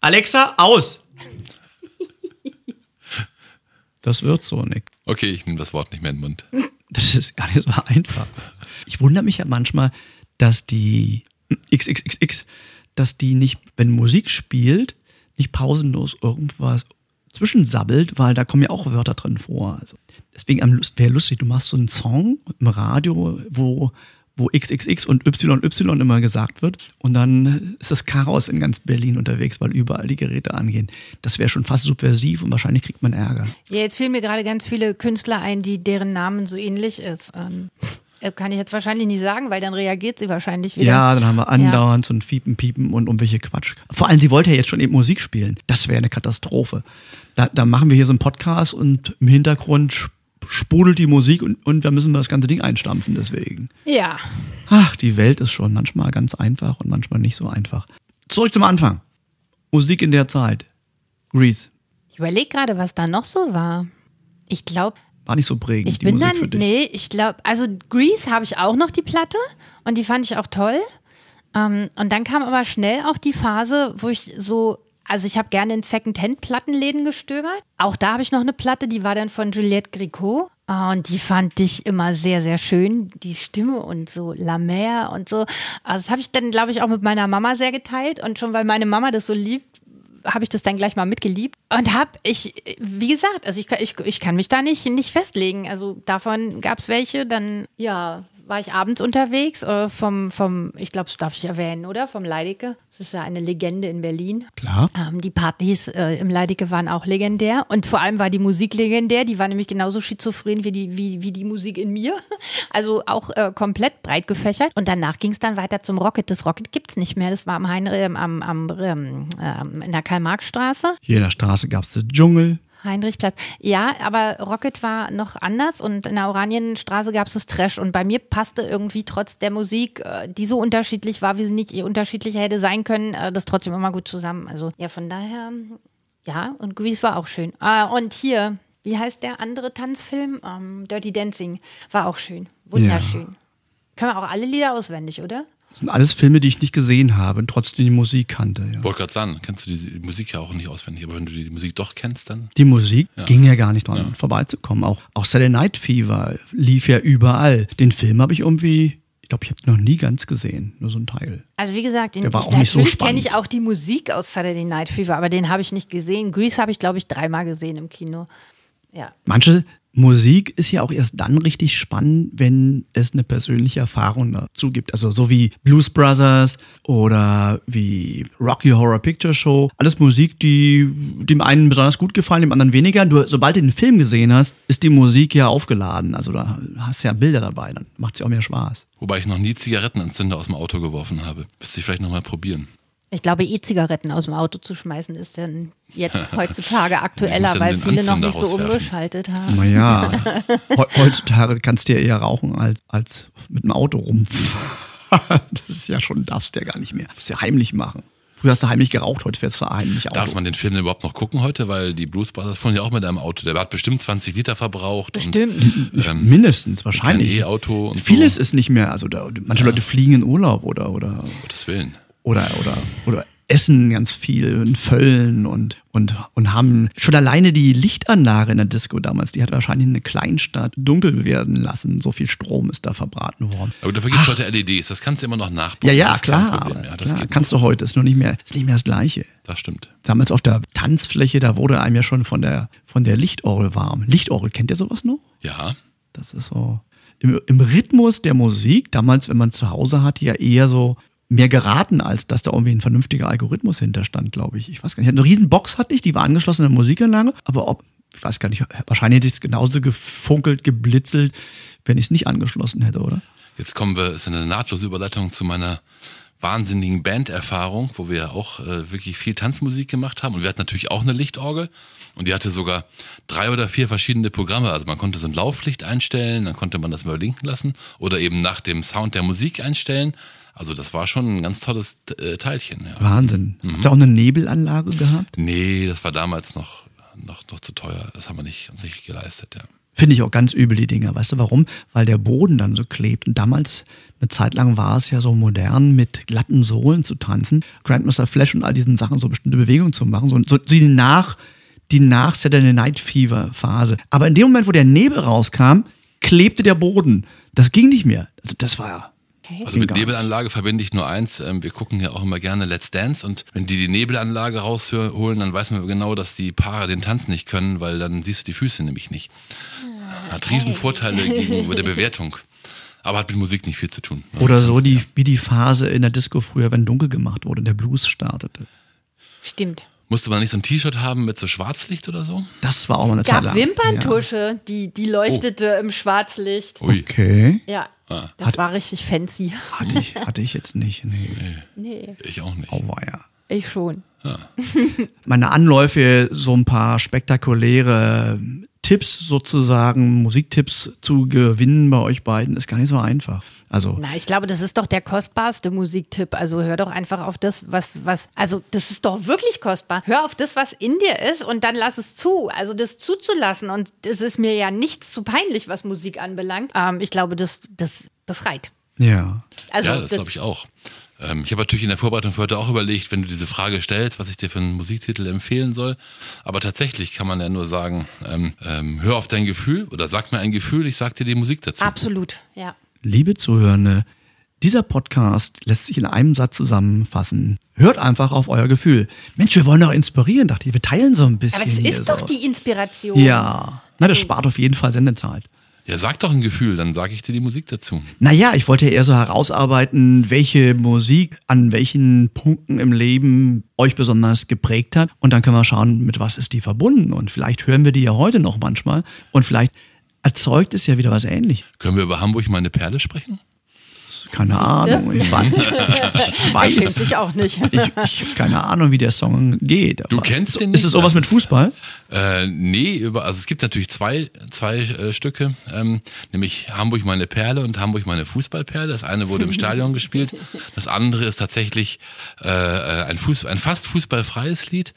Alexa, aus! Das wird so, Nick. Okay, ich nehme das Wort nicht mehr in den Mund. Das ist gar nicht so einfach. Ich wundere mich ja manchmal, dass die XXXX, dass die nicht, wenn Musik spielt, nicht pausenlos irgendwas zwischensabbelt, weil da kommen ja auch Wörter drin vor. Also deswegen wäre lustig, du machst so einen Song im Radio, wo, wo XXX und YY immer gesagt wird und dann ist das Chaos in ganz Berlin unterwegs, weil überall die Geräte angehen. Das wäre schon fast subversiv und wahrscheinlich kriegt man Ärger. Ja, jetzt fielen mir gerade ganz viele Künstler ein, die deren Namen so ähnlich ist. Ähm, äh, kann ich jetzt wahrscheinlich nicht sagen, weil dann reagiert sie wahrscheinlich wieder. Ja, dann haben wir andauernd so ein Fiepen, Piepen und irgendwelche Quatsch. Vor allem, sie wollte ja jetzt schon eben Musik spielen. Das wäre eine Katastrophe. Da, da machen wir hier so einen Podcast und im Hintergrund sp- sprudelt die Musik und, und wir müssen das ganze Ding einstampfen deswegen. Ja. Ach, die Welt ist schon manchmal ganz einfach und manchmal nicht so einfach. Zurück zum Anfang. Musik in der Zeit. Grease. Ich überlege gerade, was da noch so war. Ich glaube, War nicht so prägend, ich bin Musik dann, nee, ich glaube, also Grease habe ich auch noch die Platte und die fand ich auch toll. Ähm, und dann kam aber schnell auch die Phase, wo ich so, also ich habe gerne in Second-Hand-Plattenläden gestöbert. Auch da habe ich noch eine Platte, die war dann von Juliette Gricot. Ah, Und die fand ich immer sehr, sehr schön. Die Stimme und so La Mer und so. Also das habe ich dann, glaube ich, auch mit meiner Mama sehr geteilt. Und schon weil meine Mama das so liebt, habe ich das dann gleich mal mitgeliebt und habe ich, wie gesagt, also ich, ich, ich kann mich da nicht, nicht festlegen. Also davon gab es welche, dann ja, war ich abends unterwegs äh, vom, vom, ich glaube, das darf ich erwähnen, oder? Vom Leidecke. Das ist ja eine Legende in Berlin. Klar. Ähm, die Partys äh, im Leidecke waren auch legendär und vor allem war die Musik legendär. Die war nämlich genauso schizophren wie die, wie, wie die Musik in mir. Also auch äh, komplett breit gefächert. Und danach ging es dann weiter zum Rocket. Das Rocket gibt's nicht mehr. Das war am Heinrich, ähm, am, am, ähm, ähm, in der Karl-Marx-Straße. Hier in der Straße gab es den Dschungel. Heinrichplatz. Ja, aber Rocket war noch anders und in der Oranienstraße gab es das Trash und bei mir passte irgendwie trotz der Musik, äh, die so unterschiedlich war, wie sie nicht unterschiedlicher hätte sein können, äh, das trotzdem immer gut zusammen. Also ja, von daher, ja, und Grease war auch schön. Ah, und hier, wie heißt der andere Tanzfilm? Ähm, Dirty Dancing war auch schön. Wunderschön. Können wir auch alle Lieder auswendig, oder? Das sind alles Filme, die ich nicht gesehen habe und trotzdem die Musik kannte. Ja. Wollte gerade sagen, kennst du die Musik ja auch nicht auswendig, aber wenn du die Musik doch kennst, dann. Die Musik ging ja gar nicht dran vorbeizukommen. Auch, auch Saturday Night Fever lief ja überall. Den Film habe ich irgendwie, ich glaube, ich habe ihn noch nie ganz gesehen, nur so ein Teil. Also wie gesagt, den, Der war ich, auch nicht so natürlich kenne spannend. ich auch die Musik aus Saturday Night Fever, aber den habe ich nicht gesehen. Grease habe ich, glaube ich, dreimal gesehen im Kino. Ja. Manche Musik ist ja auch erst dann richtig spannend, wenn es eine persönliche Erfahrung dazu gibt. Also so wie Blues Brothers oder wie Rocky Horror Picture Show. Alles Musik, die dem einen besonders gut gefallen, dem anderen weniger. Du, sobald du den Film gesehen hast, ist die Musik ja aufgeladen. Also da hast du ja Bilder dabei, dann macht es ja auch mehr Spaß. Wobei ich noch nie Zigarettenanzünder aus dem Auto geworfen habe. Müsste ich vielleicht nochmal probieren. Ich glaube, E-Zigaretten aus dem Auto zu schmeißen ist dann jetzt heutzutage aktueller, weil viele noch Anzünder nicht so umgeschaltet haben. Naja, he heutzutage kannst du ja eher rauchen als, als mit dem Auto rumfahren. Das ist ja schon, darfst du ja gar nicht mehr. Das ist ja heimlich machen. Früher hast du heimlich geraucht, heute fährst du heimlich Auto. Darf man den Film denn überhaupt noch gucken heute? Weil die Blues Brothers fuhren ja auch mit einem Auto. Der hat bestimmt 20 Liter verbraucht. Bestimmt. Und, ähm, Mindestens, wahrscheinlich. kein E-Auto und Vieles so. ist nicht mehr, also da, manche Leute fliegen in Urlaub oder, oder, Gottes Willen. Oder, oder, oder essen ganz viel in Völlen und, und, und haben schon alleine die Lichtanlage in der Disco damals, die hat wahrscheinlich eine Kleinstadt dunkel werden lassen. So viel Strom ist da verbraten worden. Aber dafür gibt es heute LEDs. Das kannst du immer noch nachbauen. Ja, ja, klar, Problem. Ja, das klar, kannst du heute, ist nur nicht mehr, ist nicht mehr das Gleiche. Das stimmt. Damals auf der Tanzfläche, da wurde einem ja schon von der, von der Lichtorgel warm. Lichtorgel, kennt ihr sowas noch? Ja. Das ist so im, im Rhythmus der Musik, damals, wenn man zu Hause hatte, ja eher so mehr geraten, als dass da irgendwie ein vernünftiger Algorithmus hinterstand, glaube ich. Ich weiß gar nicht. Eine riesen Box hatte ich, die war angeschlossen an eine Musikanlage, aber ob, ich weiß gar nicht, wahrscheinlich hätte ich es genauso gefunkelt, geblitzelt, wenn ich es nicht angeschlossen hätte, oder? Jetzt kommen wir, ist eine nahtlose Überleitung zu meiner wahnsinnigen Banderfahrung, wo wir auch äh, wirklich viel Tanzmusik gemacht haben. Und wir hatten natürlich auch eine Lichtorgel. Und die hatte sogar drei oder vier verschiedene Programme. Also man konnte so ein Lauflicht einstellen, dann konnte man das mal blinken lassen oder eben nach dem Sound der Musik einstellen. Also das war schon ein ganz tolles äh, Teilchen. Ja. Wahnsinn. Habt ihr auch eine Nebelanlage gehabt? Nee, das war damals noch, noch, noch zu teuer. Das haben wir nicht, uns nicht geleistet, ja. Finde ich auch ganz übel, die Dinger. Weißt du warum? Weil der Boden dann so klebt. Und damals, eine Zeit lang war es ja so modern, mit glatten Sohlen zu tanzen. Grandmaster Flash und all diesen Sachen so bestimmte Bewegungen zu machen. So, so die nach, die nach Saturday Night Fever Phase. Aber in dem Moment, wo der Nebel rauskam, klebte der Boden. Das ging nicht mehr. Also das war ja. Okay. Also mit. Nebelanlage verbinde ich nur eins. Ähm, wir gucken ja auch immer gerne Let's Dance und wenn die die Nebelanlage rausholen, dann weiß man genau, dass die Paare den Tanz nicht können, weil dann siehst du die Füße nämlich nicht. Hat riesen Vorteile gegenüber der Bewertung. Aber hat mit Musik nicht viel zu tun. ne? Oder so die, wie die Phase in der Disco früher, wenn dunkel gemacht wurde und der Blues startete. Stimmt. Musste man nicht so ein T-Shirt haben mit so Schwarzlicht oder so? Das war auch mal eine Zeit Gab lang. Wimperntusche, die, die leuchtete im Schwarzlicht. Ja. Okay. Ja, Ah. das war richtig fancy. Hatte ich, hatte ich jetzt nicht. Nee. Nee, Ich auch nicht. Auweia. ich schon. meine Anläufe, so ein paar spektakuläre Tipps sozusagen, Musiktipps zu gewinnen bei euch beiden, ist gar nicht so einfach. Also, Na, ich glaube, das ist doch der kostbarste Musiktipp. Also hör doch einfach auf das, was, was, also das ist doch wirklich kostbar. Hör auf das, was in dir ist und dann lass es zu. Also das zuzulassen. Und es ist mir ja nichts zu peinlich, was Musik anbelangt. Ähm, ich glaube, das, das befreit. ja. Also ja, das, glaube ich auch. Ähm, ich habe natürlich in der Vorbereitung für heute auch überlegt, wenn du diese Frage stellst, was ich dir für einen Musiktitel empfehlen soll. Aber tatsächlich kann man ja nur sagen, ähm, ähm, hör auf dein Gefühl oder sag mir ein Gefühl, ich sag dir die Musik dazu. Absolut, ja. Liebe Zuhörende, dieser Podcast lässt sich in einem Satz zusammenfassen. Hört einfach auf euer Gefühl. Mensch, wir wollen doch inspirieren, dachte ich. Wir teilen so ein bisschen. Aber es hier ist so. doch die Inspiration. Ja. Na, das spart auf jeden Fall Sendezeit. Ja, sag doch ein Gefühl, dann sage ich dir die Musik dazu. Naja, ich wollte ja eher so herausarbeiten, welche Musik an welchen Punkten im Leben euch besonders geprägt hat. Und dann können wir schauen, mit was ist die verbunden. Und vielleicht hören wir die ja heute noch manchmal. Und vielleicht erzeugt es ja wieder was ähnliches. Können wir über Hamburg meine Perle sprechen? Keine Ahnung. Ich, weiß- ich, weiß. sich auch nicht. Ich, ich habe keine Ahnung, wie der Song geht. Du kennst so, den Ist nicht? es sowas mit ist- Fußball? Äh, nee, über, also es gibt natürlich zwei, zwei äh, Stücke, ähm, nämlich Hamburg meine Perle und Hamburg meine Fußballperle. Das eine wurde im Stadion gespielt, das andere ist tatsächlich äh, äh, ein, Fuß, ein fast fußballfreies Lied,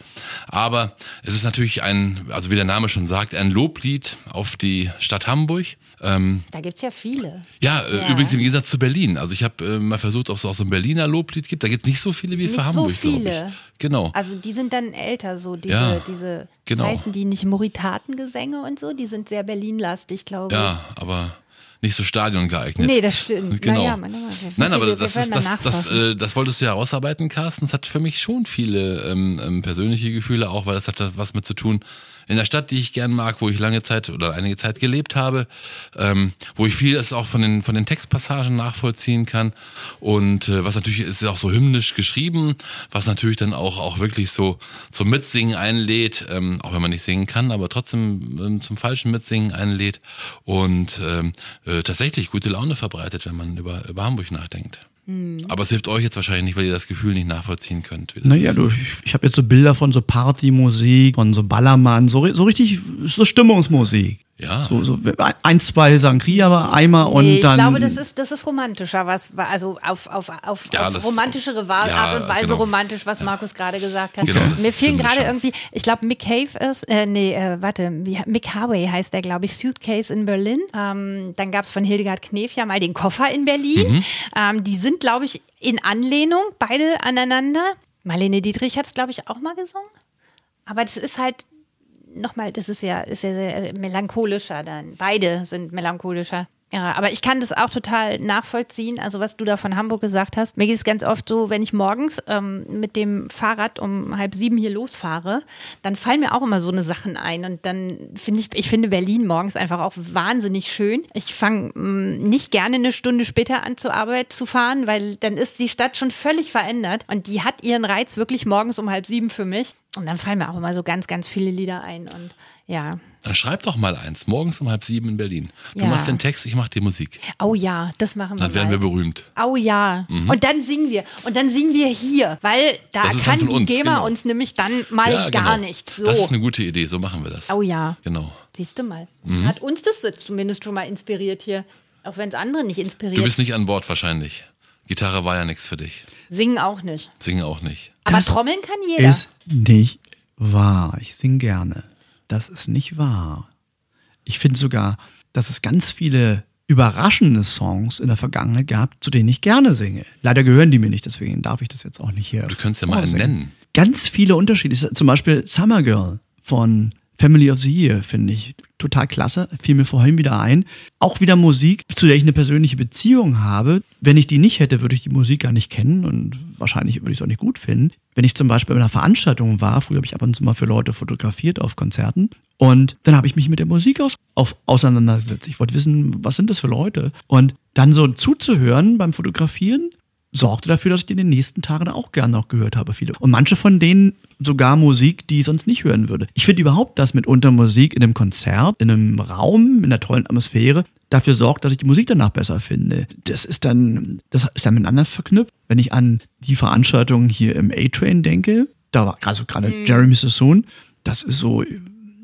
aber es ist natürlich ein, also wie der Name schon sagt, ein Loblied auf die Stadt Hamburg. Ähm, Da gibt's ja viele. ja, äh, Ja. übrigens im Gegensatz zu Berlin. Also ich habe äh, mal versucht, ob es auch so ein Berliner Loblied gibt. Da gibt es nicht so viele wie Nicht für so Hamburg, glaube viele. ich. Genau. Also die sind dann älter, so diese, Ja, diese genau. heißen die nicht Moritatengesänge und so, die sind sehr Berlin-lastig, glaube ich. Ja, aber nicht so Stadion geeignet. Nee, das stimmt. Genau. Man- wir- Nein, aber wir- wir das werden ist das, das, äh, das wolltest du ja herausarbeiten, Carsten. Das hat für mich schon viele ähm, ähm, persönliche Gefühle, auch weil das hat was mit zu tun. In der Stadt, die ich gern mag, wo ich lange Zeit oder einige Zeit gelebt habe, ähm, wo ich vieles auch von den von den Textpassagen nachvollziehen kann und äh, was natürlich ist auch so hymnisch geschrieben, was natürlich dann auch auch wirklich so zum Mitsingen einlädt, ähm, auch wenn man nicht singen kann, aber trotzdem ähm, zum falschen Mitsingen einlädt und ähm, äh, tatsächlich gute Laune verbreitet, wenn man über über Hamburg nachdenkt. Aber es hilft euch jetzt wahrscheinlich nicht, weil ihr das Gefühl nicht nachvollziehen könnt. wie das Naja, ist. du, ich, ich habe jetzt so Bilder von so Partymusik, von so Ballermann, so, so richtig, so Stimmungsmusik. Ja. So, so ein, zwei Sangria, aber einmal und Nee, ich dann. glaube, das ist, das ist romantischer, was, also auf, auf, auf, Ja, auf romantischere ja, Art und Weise genau. romantisch, was Markus gerade gesagt hat. Genau, Mir fielen gerade irgendwie, ich glaube, Mick Cave ist, äh, nee, äh, warte, wie, Mick Harvey heißt der, glaube ich, Suitcase in Berlin. Ähm, dann gab es von Hildegard Knef ja mal den Koffer in Berlin. Mhm. Ähm, die sind, glaube ich, in Anlehnung, beide aneinander. Marlene Dietrich hat es, glaube ich, auch mal gesungen. Aber das ist halt nochmal, das ist ja, ist ja sehr melancholischer dann. Beide sind melancholischer. Ja, aber ich kann das auch total nachvollziehen. Also was du da von Hamburg gesagt hast. Mir geht es ganz oft so, wenn ich morgens ähm, mit dem Fahrrad um halb sieben hier losfahre, dann fallen mir auch immer so eine Sachen ein. Und dann finde ich, ich finde Berlin morgens einfach auch wahnsinnig schön. Ich fange nicht gerne eine Stunde später an zur Arbeit zu fahren, weil dann ist die Stadt schon völlig verändert. Und die hat ihren Reiz wirklich morgens um halb sieben für mich. Und dann fallen mir auch immer so ganz, ganz viele Lieder ein. Und ja, Dann schreib doch mal eins, morgens um halb sieben in Berlin. Du Ja. machst den Text, ich mach die Musik. Oh ja, das machen wir Dann werden mal. wir berühmt. Oh ja. Und dann singen wir. Und dann singen wir hier, weil da Mhm. Kann die uns, GEMA genau. uns nämlich dann mal ja, gar genau. nichts. So. Das ist eine gute Idee, so machen wir das. Oh ja. Genau. Siehst du mal. Mhm. Hat uns das jetzt zumindest schon mal inspiriert hier. Auch wenn es andere nicht inspiriert. Du bist nicht an Bord wahrscheinlich. Gitarre war ja nichts für dich. Singen auch nicht. Singen auch nicht. Aber Das trommeln kann jeder. ist nicht wahr. Ich sing gerne. Das ist nicht wahr. Ich finde sogar, dass es ganz viele überraschende Songs in der Vergangenheit gab, zu denen ich gerne singe. Leider gehören die mir nicht, deswegen darf ich das jetzt auch nicht hier. Du könntest ja mal einen nennen. Ganz viele Unterschiede. Zum Beispiel Summer Girl von Family of the Year finde ich total klasse. Fiel mir vorhin wieder ein. Auch wieder Musik, zu der ich eine persönliche Beziehung habe. Wenn ich die nicht hätte, würde ich die Musik gar nicht kennen und wahrscheinlich würde ich es auch nicht gut finden. Wenn ich zum Beispiel bei einer Veranstaltung war, früher habe ich ab und zu mal für Leute fotografiert auf Konzerten und dann habe ich mich mit der Musik aus, auf, auseinandergesetzt. Ich wollte wissen, was sind das für Leute? Und dann so zuzuhören beim Fotografieren, sorgte dafür, dass ich die in den nächsten Tagen auch gerne noch gehört habe, viele. Und manche von denen sogar Musik, die ich sonst nicht hören würde. Ich finde überhaupt, dass mitunter Musik in einem Konzert, in einem Raum, in einer tollen Atmosphäre dafür sorgt, dass ich die Musik danach besser finde. Das ist dann, das ist dann miteinander verknüpft. Wenn ich an die Veranstaltung hier im A-Train denke, da war also gerade Jeremy Sassoon, das ist so,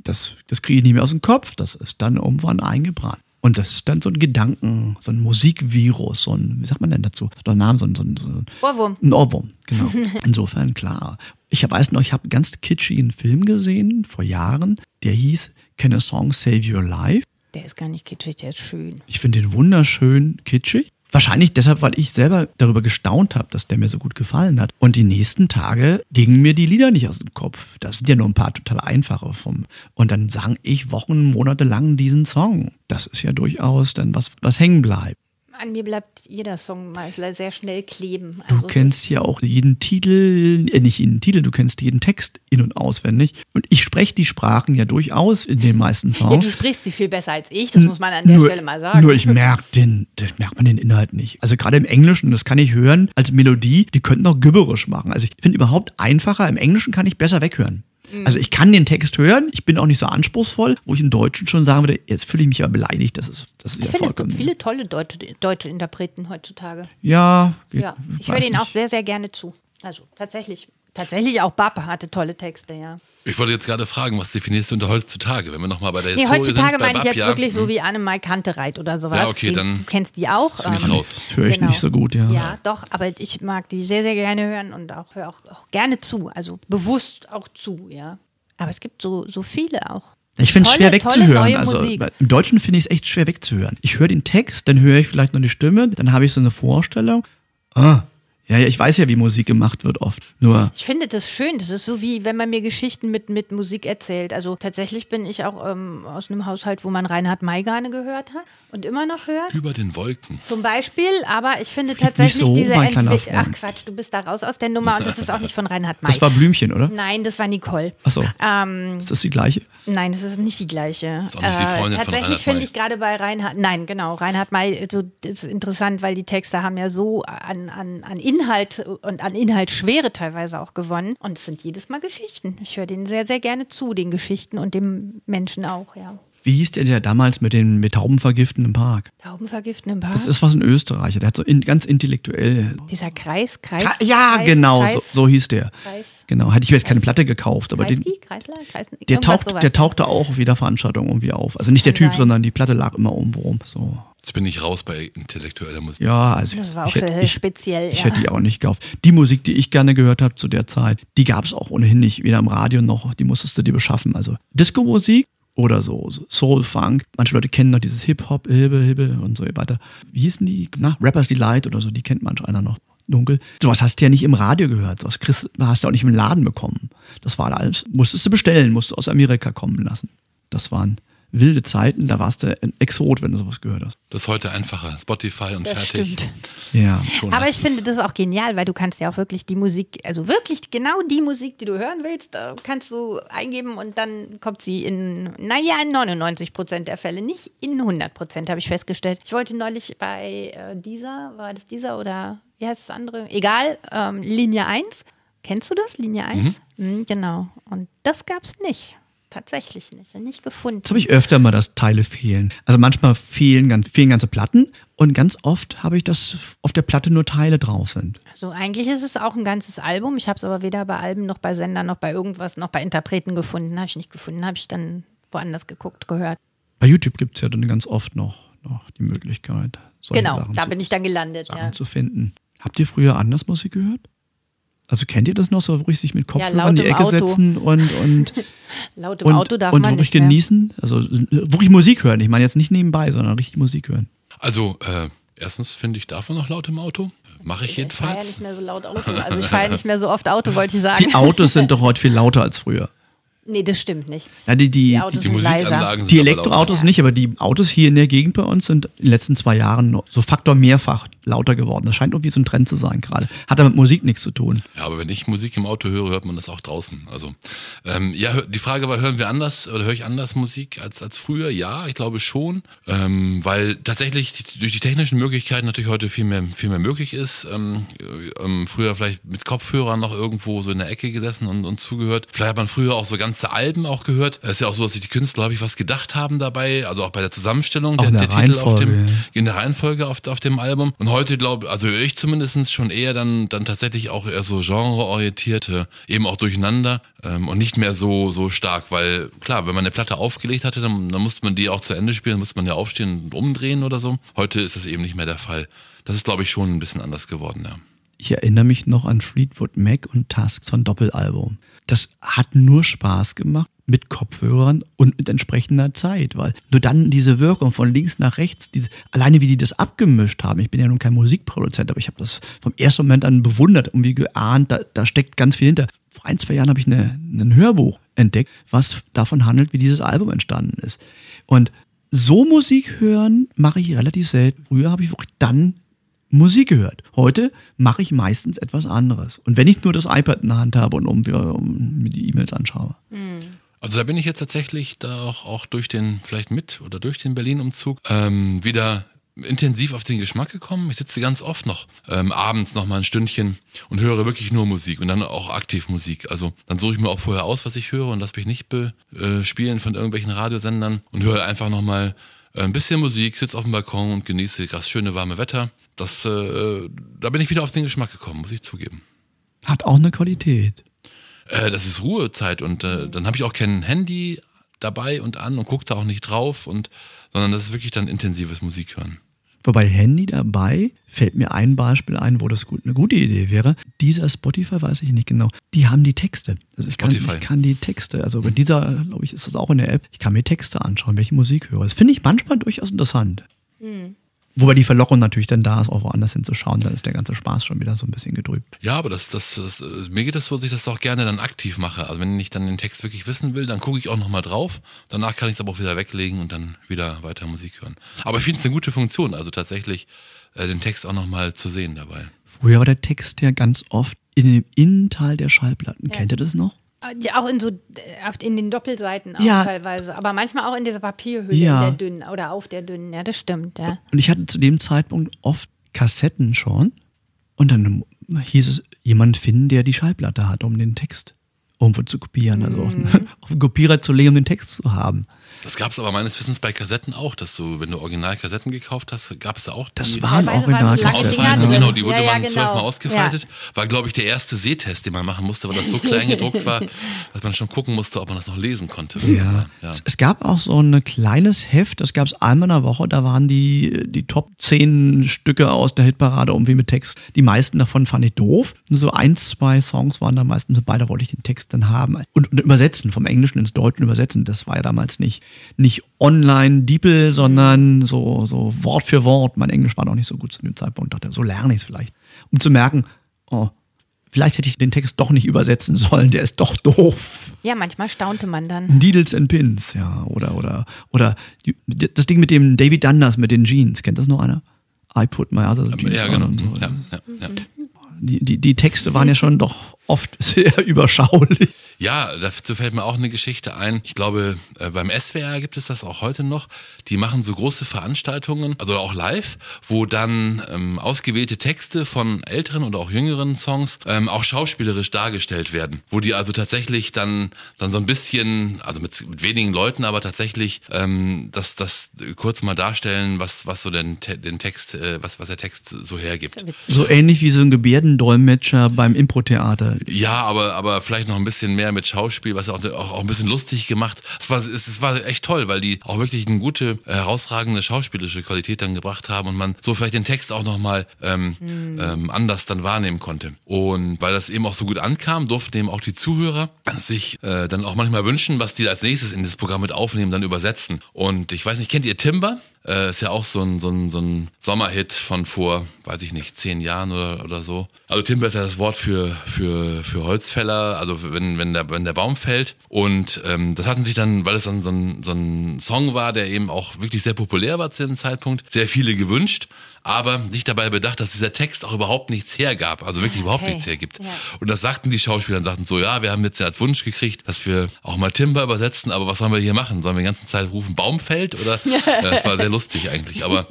das, das kriege ich nicht mehr aus dem Kopf. Das ist dann irgendwann eingebrannt. Und das ist dann so ein Gedanken, so ein Musikvirus, so ein, wie sagt man denn dazu? Der Name, so ein, so ein, so ein Ohrwurm. ein Ohrwurm, genau. Insofern klar. Ich weiß noch, ich habe einen ganz kitschigen Film gesehen vor Jahren, der hieß Can a Song Save Your Life? Der ist gar nicht kitschig, der ist schön. Ich finde den wunderschön kitschig. Wahrscheinlich deshalb, weil ich selber darüber gestaunt habe, dass der mir so gut gefallen hat. Und die nächsten Tage gingen mir die Lieder nicht aus dem Kopf. Das sind ja nur ein paar total einfache vom. Und dann sang ich Wochen, Monate lang diesen Song. Das ist ja durchaus dann was, was hängen bleibt. An mir bleibt jeder Song mal sehr schnell kleben. Du Also es kennst ja auch jeden Titel, äh, nicht jeden Titel, du kennst jeden Text in- und auswendig. Und ich spreche die Sprachen ja durchaus in den meisten Ja, Songs. du sprichst sie viel besser als ich, das muss man an der nur, Stelle mal sagen. Nur ich merke den, das merkt man den Inhalt nicht. Also gerade im Englischen, das kann ich hören als Melodie, die könnten auch gibberisch machen. Also ich finde überhaupt einfacher, im Englischen kann ich besser weghören. Mhm. Also ich kann den Text hören, ich bin auch nicht so anspruchsvoll, wo ich im Deutschen schon sagen würde, jetzt fühle ich mich aber beleidigt, das ist, das ist ich ja finde, es gibt viele tolle deutsche, deutsche Interpreten heutzutage. ja, geht- Ja, ich höre denen auch sehr, sehr gerne zu. Also tatsächlich. Tatsächlich auch Baba hatte tolle Texte, ja. Ich wollte jetzt gerade fragen, was definierst du unter heutzutage, wenn wir nochmal bei der Nee, Historie heutzutage sind? meine ich jetzt Bab, ja, wirklich so hm, wie Annemai Kantereit oder sowas. Ja, okay, Die- dann du kennst die auch. bin ich ähm, raus. Das höre ich Genau. nicht so gut, ja. Ja, doch, aber ich mag die sehr, sehr gerne hören und auch höre auch, auch gerne zu. Also bewusst auch zu, ja. Aber es gibt so, so viele auch. Ich finde es schwer wegzuhören. Also im Deutschen finde ich es echt schwer wegzuhören. Ich höre den Text, dann höre ich vielleicht noch die Stimme, dann habe ich so eine Vorstellung. Ah, ja, ja, ich weiß ja, wie Musik gemacht wird oft. Nur Ich finde das schön. Das ist so wie, wenn man mir Geschichten mit, mit Musik erzählt. Also tatsächlich bin ich auch ähm, aus einem Haushalt, wo man Reinhard May gerne gehört hat und immer noch hört. Über den Wolken. Zum Beispiel, aber ich finde tatsächlich so, diese Entwicklung. Ach. Quatsch, du bist da raus aus der Nummer und das ist auch nicht von Reinhard May. das war Blümchen, oder? Nein, das war Nicole. Achso. Ähm, Ist das die gleiche? Nein, das ist nicht die gleiche. Ist auch nicht die Freundin von tatsächlich finde ich gerade bei Reinhard, nein, genau, Reinhard May, so, das ist interessant, weil die Texte haben ja so an, an, an Inhalt und an Inhaltsschwere teilweise auch gewonnen. Und es sind jedes Mal Geschichten. Ich höre denen sehr, sehr gerne zu, den Geschichten und dem Menschen auch, ja. Wie hieß der, der damals mit den mit Tauben vergiften im Park? Tauben vergiften im Park? Das ist was ein Österreicher, der hat so in, ganz intellektuell. Dieser Kreis, Kreis. Ka ja, Kreis, genau, Kreis, so, so hieß der. Kreis. Genau, hätte ich mir jetzt keine Platte gekauft, aber den, Kreisler, Kreis, der, taucht, sowas, der ja. tauchte auch auf jeder Veranstaltung irgendwie auf. Also nicht der Typ, sein. sondern die Platte lag immer irgendwo rum. So. Jetzt bin ich raus bei intellektueller Musik. Ja, also Das war ich, auch hätte- sehr ich, speziell. ich ja. hätte die auch nicht gekauft. Die Musik, die ich gerne gehört habe zu der Zeit, die gab es auch ohnehin nicht, weder im Radio noch, die musstest du dir beschaffen. Also Disco-Musik oder so, so Soul, Funk. Manche Leute kennen noch dieses Hip-Hop, Hilbe, Hilbe und so weiter. Wie hießen die? Na, Rappers Delight oder so, die kennt manch einer noch. Dunkel. Sowas hast du ja nicht im Radio gehört. Sowas kriegst, hast du auch nicht im Laden bekommen. Das war alles, musstest du bestellen, musst du aus Amerika kommen lassen. Das waren wilde Zeiten, da warst du ein Exot, wenn du sowas gehört hast. Das ist heute einfacher. Spotify und Das fertig. stimmt. Ja. Schon Aber ich finde das auch genial, weil du kannst ja auch wirklich die Musik, also wirklich genau die Musik, die du hören willst, äh, kannst du eingeben und dann kommt sie in, naja, in 99 Prozent der Fälle, nicht in 100 Prozent, habe ich festgestellt. Ich wollte neulich bei äh, dieser, war das dieser oder wie heißt das andere? Egal, ähm, Linie 1. Kennst du das, Linie 1? Mhm, genau. Und das gab es nicht. Tatsächlich nicht. Nicht gefunden. Jetzt habe ich öfter mal, dass Teile fehlen. Also manchmal fehlen, ganz, fehlen ganze Platten und ganz oft habe ich, dass auf der Platte nur Teile drauf sind. Also eigentlich ist es auch ein ganzes Album. Ich habe es aber weder bei Alben noch bei Sendern noch bei irgendwas noch bei Interpreten gefunden. Habe ich nicht gefunden. Habe ich dann woanders geguckt, gehört. Bei YouTube gibt es ja dann ganz oft noch, noch die Möglichkeit, solche genau, Sachen, da zu, bin ich dann gelandet. Sachen Ja. zu finden. Habt ihr früher anders Musik gehört? Also kennt ihr das noch so, wo ich sich mit Kopfhörern laut in die Ecke Auto. setzen und, und, Laut im und, Auto darf und man wirklich genießen? Also wirklich Musik hören. Ich meine jetzt nicht nebenbei, sondern richtig Musik hören. Also, äh, erstens finde ich, darf man noch laut im Auto? Mache ich Ich fahre ja jedenfalls. nicht mehr so laut Auto. Also ich fahre ja nicht mehr so oft Auto, wollte ich sagen. Die Autos sind doch heute viel lauter als früher. Nee, das stimmt nicht. Ja, die, die, Die Die. Musikanlagen sind Die Elektroautos nicht, aber die Autos hier in der Gegend bei uns sind in den letzten zwei Jahren so Faktor mehrfach lauter geworden. Das scheint irgendwie so ein Trend zu sein gerade. Hat aber mit Musik nichts zu tun. Ja, aber wenn ich Musik im Auto höre, hört man das auch draußen. Also ähm, ja, die Frage war, hören wir anders oder höre ich anders Musik als als früher? Ja, ich glaube schon, ähm, weil tatsächlich die, durch die technischen Möglichkeiten natürlich heute viel mehr viel mehr möglich ist. Ähm, äh, ähm, früher vielleicht mit Kopfhörern noch irgendwo so in der Ecke gesessen und, und zugehört. Vielleicht hat man früher auch so ganze Alben auch gehört. Es ist ja auch so, dass sich die Künstler, habe ich, was gedacht haben dabei, also auch bei der Zusammenstellung Auch der, der der Titel auf dem in der Reihenfolge auf, auf dem Album. Und heute glaube, also höre ich zumindest schon eher dann, dann tatsächlich auch eher so genreorientierte, eben auch durcheinander ähm, und nicht mehr so, so stark, weil klar, wenn man eine Platte aufgelegt hatte, dann, dann musste man die auch zu Ende spielen, musste man ja aufstehen und umdrehen oder so. Heute ist das eben nicht mehr der Fall. Das ist, glaube ich, schon ein bisschen anders geworden, ja. Ich erinnere mich noch an Fleetwood Mac und Tusk von Doppelalbum. Das hat nur Spaß gemacht mit Kopfhörern und mit entsprechender Zeit, weil nur dann diese Wirkung von links nach rechts, diese, alleine wie die das abgemischt haben. Ich bin ja nun kein Musikproduzent, aber ich habe das vom ersten Moment an bewundert und wie geahnt, da, da steckt ganz viel hinter. Vor ein, zwei Jahren habe ich eine, ein Hörbuch entdeckt, was davon handelt, wie dieses Album entstanden ist. Und so Musik hören mache ich relativ selten. Früher habe ich wirklich dann Musik gehört. Heute mache ich meistens etwas anderes. Und wenn ich nur das iPad in der Hand habe und um, um mir die E-Mails anschaue. Also da bin ich jetzt tatsächlich da auch, auch durch den, vielleicht mit oder durch den Berlin-Umzug ähm, wieder intensiv auf den Geschmack gekommen. Ich sitze ganz oft noch ähm, abends noch mal ein Stündchen und höre wirklich nur Musik und dann auch aktiv Musik. Also dann suche ich mir auch vorher aus, was ich höre und lasse mich nicht bespielen von irgendwelchen Radiosendern und höre einfach noch mal äh, ein bisschen Musik, sitze auf dem Balkon und genieße das schöne warme Wetter. Das, äh, da bin ich wieder auf den Geschmack gekommen, muss ich zugeben. Hat auch eine Qualität. Äh, das ist Ruhezeit und äh, dann habe ich auch kein Handy dabei und an und gucke da auch nicht drauf und sondern das ist wirklich dann intensives Musik hören. Wobei Handy dabei fällt mir ein Beispiel ein, wo das gut, eine gute Idee wäre. Dieser Spotify, weiß ich nicht genau, die haben die Texte. Also ich, kann, Spotify. ich kann die Texte, also bei dieser, glaube ich, ist das auch in der App, ich kann mir Texte anschauen, welche Musik höre. Das finde ich manchmal durchaus interessant. Wobei die Verlockung natürlich dann da ist, auch woanders hinzuschauen, dann ist der ganze Spaß schon wieder so ein bisschen getrübt. Ja, aber das, das, das äh, mir geht das so, dass ich das auch gerne dann aktiv mache. Also wenn ich dann den Text wirklich wissen will, dann gucke ich auch nochmal drauf. Danach kann ich es aber auch wieder weglegen und dann wieder weiter Musik hören. Aber ich finde es eine gute Funktion, also tatsächlich äh, den Text auch nochmal zu sehen dabei. Früher war der Text ja ganz oft in dem Innenteil der Schallplatten. Kennt ihr das noch? Ja, auch in so äh, auf- in den Doppelseiten auch Ja. teilweise. Aber manchmal auch in dieser Papierhülle, Ja. in der dünnen oder auf der dünnen. Ja, das stimmt, ja. Und ich hatte zu dem Zeitpunkt oft Kassetten schon. Und dann hieß es, jemand finden, der die Schallplatte hat um den Text irgendwo zu kopieren, also auf, auf einen Kopierer zu legen, um den Text zu haben. Das gab es aber meines Wissens bei Kassetten auch, dass du, wenn du Originalkassetten gekauft hast, gab es da auch Das die waren waren Originalkassetten. drin. genau, die wurde Ja, ja, man genau. zwölfmal ausgefaltet. War, glaube ich, der erste Sehtest, den man machen musste, weil das so klein gedruckt war, dass man schon gucken musste, ob man das noch lesen konnte. Ja. ja. Es, es gab auch so ein kleines Heft, das gab es einmal in der Woche, da waren die, die Top 10 Stücke aus der Hitparade irgendwie mit Text. Die meisten davon fand ich doof. Nur so ein, zwei Songs waren da meistens dabei, da wollte ich den Text dann haben. Und, und übersetzen, vom Englischen ins Deutsche übersetzen, das war ja damals nicht, nicht online Diepel, sondern so, so Wort für Wort. Mein Englisch war noch nicht so gut zu dem Zeitpunkt. Dachte, so lerne ich es vielleicht. Um zu merken, oh, vielleicht hätte ich den Text doch nicht übersetzen sollen, der ist doch doof. Ja, manchmal staunte man dann. Needles and Pins, ja, oder, oder, oder das Ding mit dem David Dundas mit den Jeans, kennt das noch einer? I put my other jeans ja, on genau. und so. Ja, ja, ja. Die, die, die Texte waren ja schon doch oft sehr überschaulich. Ja, dazu fällt mir auch eine Geschichte ein. Ich glaube, äh, beim SWR gibt es das auch heute noch. Die machen so große Veranstaltungen, also auch live, wo dann ähm, ausgewählte Texte von älteren oder auch jüngeren Songs ähm, auch schauspielerisch dargestellt werden. Wo die also tatsächlich dann, dann so ein bisschen, also mit, mit wenigen Leuten, aber tatsächlich ähm, das, das kurz mal darstellen, was, was so den, den Text, äh, was, was der Text so hergibt. So ähnlich wie so ein Gebärdendolmetscher beim Impro-Theater. Ja, aber, aber vielleicht noch ein bisschen mehr mit Schauspiel, was auch, auch, auch ein bisschen lustig gemacht. Es war, es, es war echt toll, weil die auch wirklich eine gute, herausragende schauspielische Qualität dann gebracht haben und man so vielleicht den Text auch nochmal ähm, ähm, anders dann wahrnehmen konnte. Und weil das eben auch so gut ankam, durften eben auch die Zuhörer sich äh, dann auch manchmal wünschen, was die als nächstes in das Programm mit aufnehmen, dann übersetzen. Und ich weiß nicht, kennt ihr Timber? Äh, ist ja auch so ein, so, ein, so ein Sommerhit von vor, weiß ich nicht, zehn Jahren oder, oder so. Also Timber ist ja das Wort für, für, für Holzfäller, also wenn, wenn, der, wenn der Baum fällt. Und ähm, das hatten sich dann, weil es dann so ein, so ein Song war, der eben auch wirklich sehr populär war zu dem Zeitpunkt, sehr viele gewünscht, aber nicht dabei bedacht, dass dieser Text auch überhaupt nichts hergab, also wirklich überhaupt Okay. nichts hergibt. Ja. Und das sagten die Schauspieler und sagten so, ja, wir haben jetzt als Wunsch gekriegt, dass wir auch mal Timber übersetzen, aber was sollen wir hier machen? Sollen wir die ganze Zeit rufen, Baumfeld? Oder? ja, das war sehr lustig eigentlich. Aber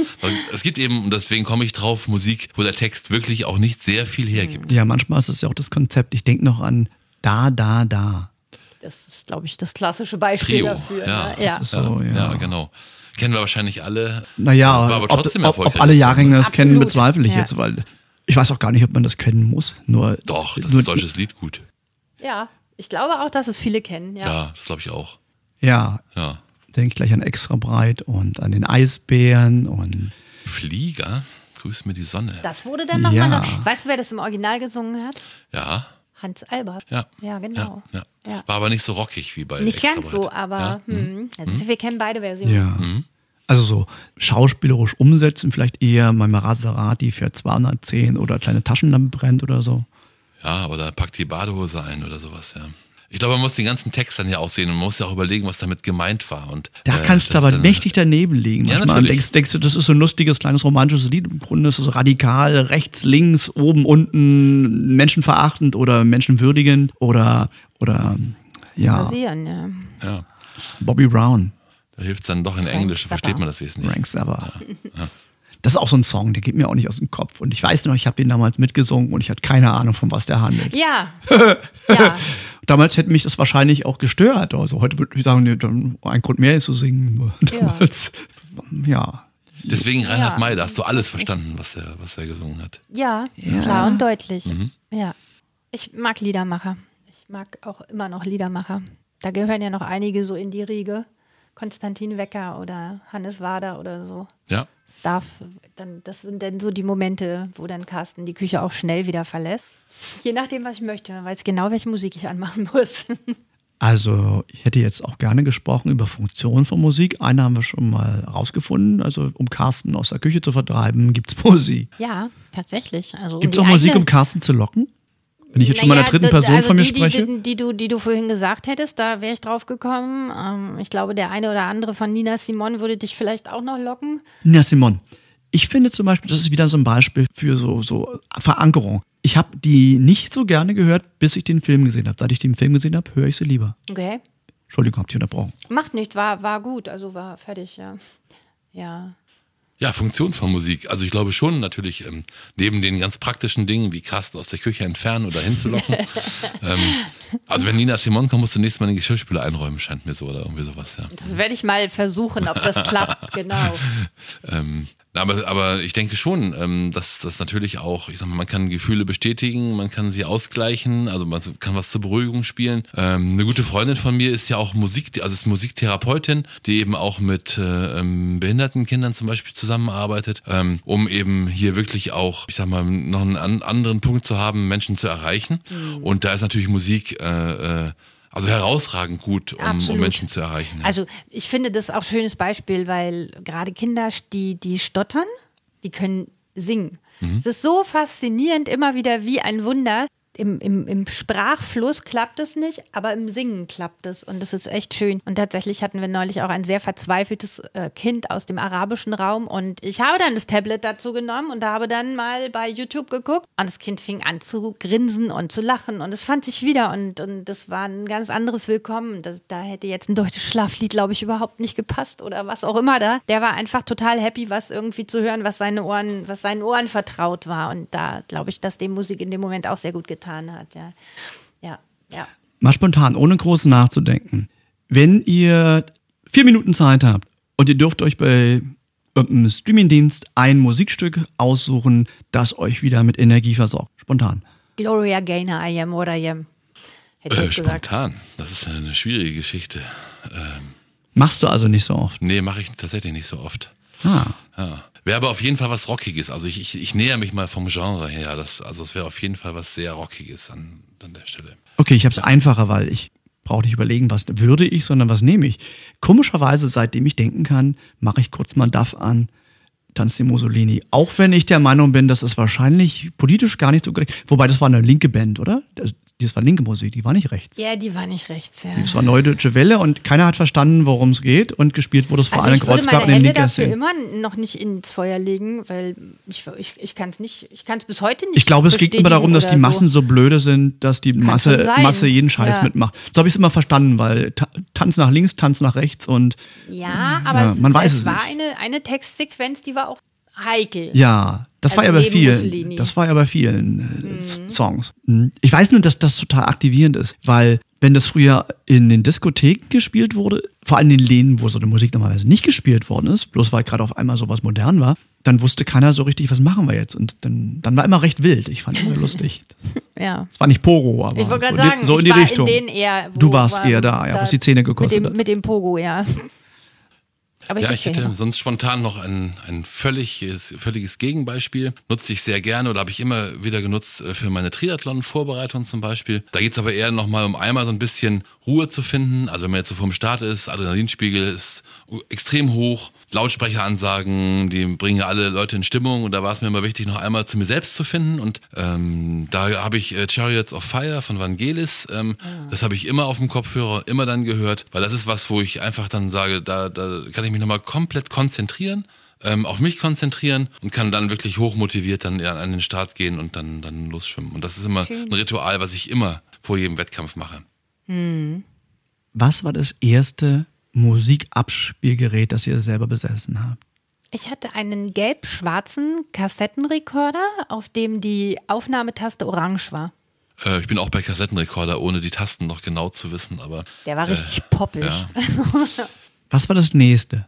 es gibt eben, und deswegen komme ich drauf, Musik, wo der Text wirklich auch nicht sehr viel hergibt. Ja, manchmal ist es ja auch das Konzept. Ich denke noch an da, da, da. Das ist, glaube ich, das klassische Beispiel Trio, dafür. ja. Ne? ja. Das ist so, ja. Ja, genau. Kennen wir wahrscheinlich alle. Naja, war aber ob, trotzdem ob, ob erfolgreich. alle Jahrgänge das kennen, Absolut, bezweifle ich ja. jetzt, weil ich weiß auch gar nicht, ob man das kennen muss. Nur, Doch, das nur, ist deutsches Lied gut. ja, ich glaube auch, dass es viele kennen. Ja. Ja, das glaube ich auch. Ja, Ja. denke ich gleich an Extra Breit und an den Eisbären und Flieger, grüß mir die Sonne. Das wurde dann nochmal Ja. noch. Weißt du, wer das im Original gesungen hat? Ja, Hans Albert. ja. Ja, genau. Ja, ja. Ja. War aber nicht so rockig wie bei Nicht Extra ganz so, aber Ja? hm, also, wir kennen beide Versionen. ja. Also so schauspielerisch umsetzen, vielleicht eher mein Maserati für 210 oder kleine Taschenlampe brennt oder so. Ja, oder packt die Badehose ein oder sowas, ja. Ich glaube, man muss den ganzen Text dann ja auch sehen und man muss ja auch überlegen, was damit gemeint war. Und, Da äh, kannst du aber dann- mächtig daneben liegen. Ja, Manchmal natürlich. denkst, denkst du, das ist so ein lustiges, kleines romantisches Lied. Im Grunde ist es radikal, rechts, links, oben, unten, menschenverachtend oder menschenwürdigend oder, oder ja, Passieren, ja. Ja, Bobby Brown, da hilft es dann doch in Frank Englisch, Zappa. versteht man das wesentlich. Rank Zappa. Das ist auch so ein Song, der geht mir auch nicht aus dem Kopf. Und ich weiß noch, ich habe den damals mitgesungen und ich hatte keine Ahnung, von was der handelt. Ja. ja. Damals hätte mich das wahrscheinlich auch gestört. Also heute würde ich sagen, nee, dann ein Grund mehr ist zu singen. Damals, ja. Deswegen Reinhard Ja. May, da hast du alles verstanden, was er, was er gesungen hat. Ja, klar und deutlich. Ja. Ich mag Liedermacher. Ich mag auch immer noch Liedermacher. Da gehören ja noch einige so in die Riege. Konstantin Wecker oder Hannes Wader oder so. Ja. Das darf, dann, das sind dann so die Momente, wo dann Carsten die Küche auch schnell wieder verlässt. Je nachdem, was ich möchte, dann weiß genau, welche Musik ich anmachen muss. Also ich hätte jetzt auch gerne gesprochen über Funktionen von Musik. Eine haben wir schon mal rausgefunden. Also um Carsten aus der Küche zu vertreiben, gibt's Musik. ja, tatsächlich. Also, Gibt's die auch Musik, um Carsten zu locken? Wenn ich jetzt schon mal Naja, dritten Person also von mir die, spreche? Die, die, du, die du vorhin gesagt hättest, da wäre ich drauf gekommen. Ähm, ich glaube, der eine oder andere von Nina Simon würde dich vielleicht auch noch locken. Na, Simon, ich finde zum Beispiel, das ist wieder so ein Beispiel für so, so Verankerung. Ich habe die nicht so gerne gehört, bis ich den Film gesehen habe. Seit ich den Film gesehen habe, höre ich sie lieber. Okay. Entschuldigung, hab ich unterbrochen. Macht nichts, war, war gut, also war fertig, ja. Ja. Ja, Funktion von Musik. Also ich glaube schon natürlich, ähm, neben den ganz praktischen Dingen wie Carsten aus der Küche entfernen oder hinzulocken. ähm, also wenn Nina Simon kommt, musst du nächstes Mal den Geschirrspüler einräumen, scheint mir so oder irgendwie sowas, ja. Das werde ich mal versuchen, ob das klappt, genau. ähm, aber, aber ich denke schon, ähm, dass das natürlich auch, ich sag mal, man kann Gefühle bestätigen, man kann sie ausgleichen, also man kann was zur Beruhigung spielen. Ähm, eine gute Freundin von mir ist ja auch Musik, also ist Musiktherapeutin, die eben auch mit äh, ähm, behinderten Kindern zum Beispiel zusammenarbeitet, ähm, um eben hier wirklich auch, ich sag mal, noch einen an, anderen Punkt zu haben, Menschen zu erreichen. Mhm. Und da ist natürlich Musik äh, äh, also herausragend gut, um, um, Menschen zu erreichen. Also ich finde das auch ein schönes Beispiel, weil gerade Kinder, die, die stottern, die können singen. Mhm. Es ist so faszinierend, immer wieder wie ein Wunder, im, im, im Sprachfluss klappt es nicht, aber im Singen klappt es und das ist echt schön. Und tatsächlich hatten wir neulich auch ein sehr verzweifeltes äh, Kind aus dem arabischen Raum und ich habe dann das Tablet dazu genommen und habe dann mal bei YouTube geguckt und das Kind fing an zu grinsen und zu lachen und es fand sich wieder und, und das war ein ganz anderes Willkommen. Das, da hätte jetzt ein deutsches Schlaflied, glaube ich, überhaupt nicht gepasst oder was auch immer da. Der war einfach total happy, was irgendwie zu hören, was seine Ohren, was seinen Ohren vertraut war und da glaube ich, dass dem Musik in dem Moment auch sehr gut getan getan hat. Ja, ja, ja. Mal spontan, ohne groß nachzudenken. Wenn ihr vier Minuten Zeit habt und ihr dürft euch bei irgendeinem Streamingdienst ein Musikstück aussuchen, das euch wieder mit Energie versorgt. Spontan. Gloria Gaynor, I am what I am. Äh, spontan, das ist eine schwierige Geschichte. Ähm, Machst du also nicht so oft? Nee, mache ich tatsächlich nicht so oft. Ah. Ja. Wäre aber auf jeden Fall was Rockiges. Also ich, ich, ich näher mich mal vom Genre her. Das, also es wäre auf jeden Fall was sehr Rockiges an, an der Stelle. Okay, ich habe es einfacher, weil ich brauche nicht überlegen, was würde ich, sondern was nehme ich. Komischerweise, seitdem ich denken kann, mache ich kurz mal Duff an. Tanz die Mussolini. Auch wenn ich der Meinung bin, dass es wahrscheinlich politisch gar nicht so gerecht. Wobei das war eine linke Band, oder? Das war linke Musik, die war nicht rechts. Ja, die war nicht rechts, ja. Das war Neue Deutsche Welle und keiner hat verstanden, worum es geht und gespielt wurde es vor also allem in Kreuzberg und in den dafür immer noch nicht ins Feuer legen, weil ich, ich, ich kann es nicht, ich kann es bis heute nicht Ich glaube, es geht immer darum, dass die Massen so. so blöde sind, dass die Masse, Masse jeden Scheiß ja. mitmacht. So habe ich es immer verstanden, weil ta Tanz nach links, Tanz nach rechts und Ja, aber ja, man es, weiß es, es war nicht. eine, eine Textsequenz, die war auch heikel. Ja, das also war ja bei vielen. Mussolini. Das war ja bei vielen äh, mhm. Songs. Hm. Ich weiß nur, dass das total aktivierend ist, weil wenn das früher in den Diskotheken gespielt wurde, vor allem in den Läden, wo so eine Musik normalerweise nicht gespielt worden ist, bloß weil gerade auf einmal sowas modern war, dann wusste keiner so richtig, was machen wir jetzt. Und dann, dann war immer recht wild. Ich fand es immer lustig. ja. Es war nicht Pogo, aber ich so, sagen, in die, so in die Richtung. In eher, du warst eher da, ja, wo es die Zähne gekostet mit dem, hat. Mit dem Pogo, ja. Aber ja, ich, ich hätte sonst spontan noch ein, ein völliges, völliges Gegenbeispiel. Nutze ich sehr gerne oder habe ich immer wieder genutzt äh, für meine Triathlon-Vorbereitung zum Beispiel. Da geht es aber eher nochmal um einmal so ein bisschen Ruhe zu finden. Also wenn man jetzt so vorm Start ist, Adrenalinspiegel ist extrem hoch, Lautsprecheransagen, die bringen alle Leute in Stimmung und da war es mir immer wichtig, noch einmal zu mir selbst zu finden und ähm, da habe ich äh, Chariots of Fire von Vangelis, ähm, ah. das habe ich immer auf dem Kopfhörer, immer dann gehört, weil das ist was, wo ich einfach dann sage, da, da kann ich mich nochmal komplett konzentrieren ähm, auf mich konzentrieren und kann dann wirklich hochmotiviert dann ja, an den Start gehen und dann, dann losschwimmen. Und das ist immer Schön. ein Ritual, was ich immer vor jedem Wettkampf mache. Hm. Was war das erste Musikabspielgerät, das ihr selber besessen habt? Ich hatte einen gelb-schwarzen Kassettenrekorder, auf dem die Aufnahmetaste orange war. Äh, ich bin auch bei Kassettenrekorder, ohne die Tasten noch genau zu wissen, aber. Der war richtig äh, poppig. Ja. Was war das nächste?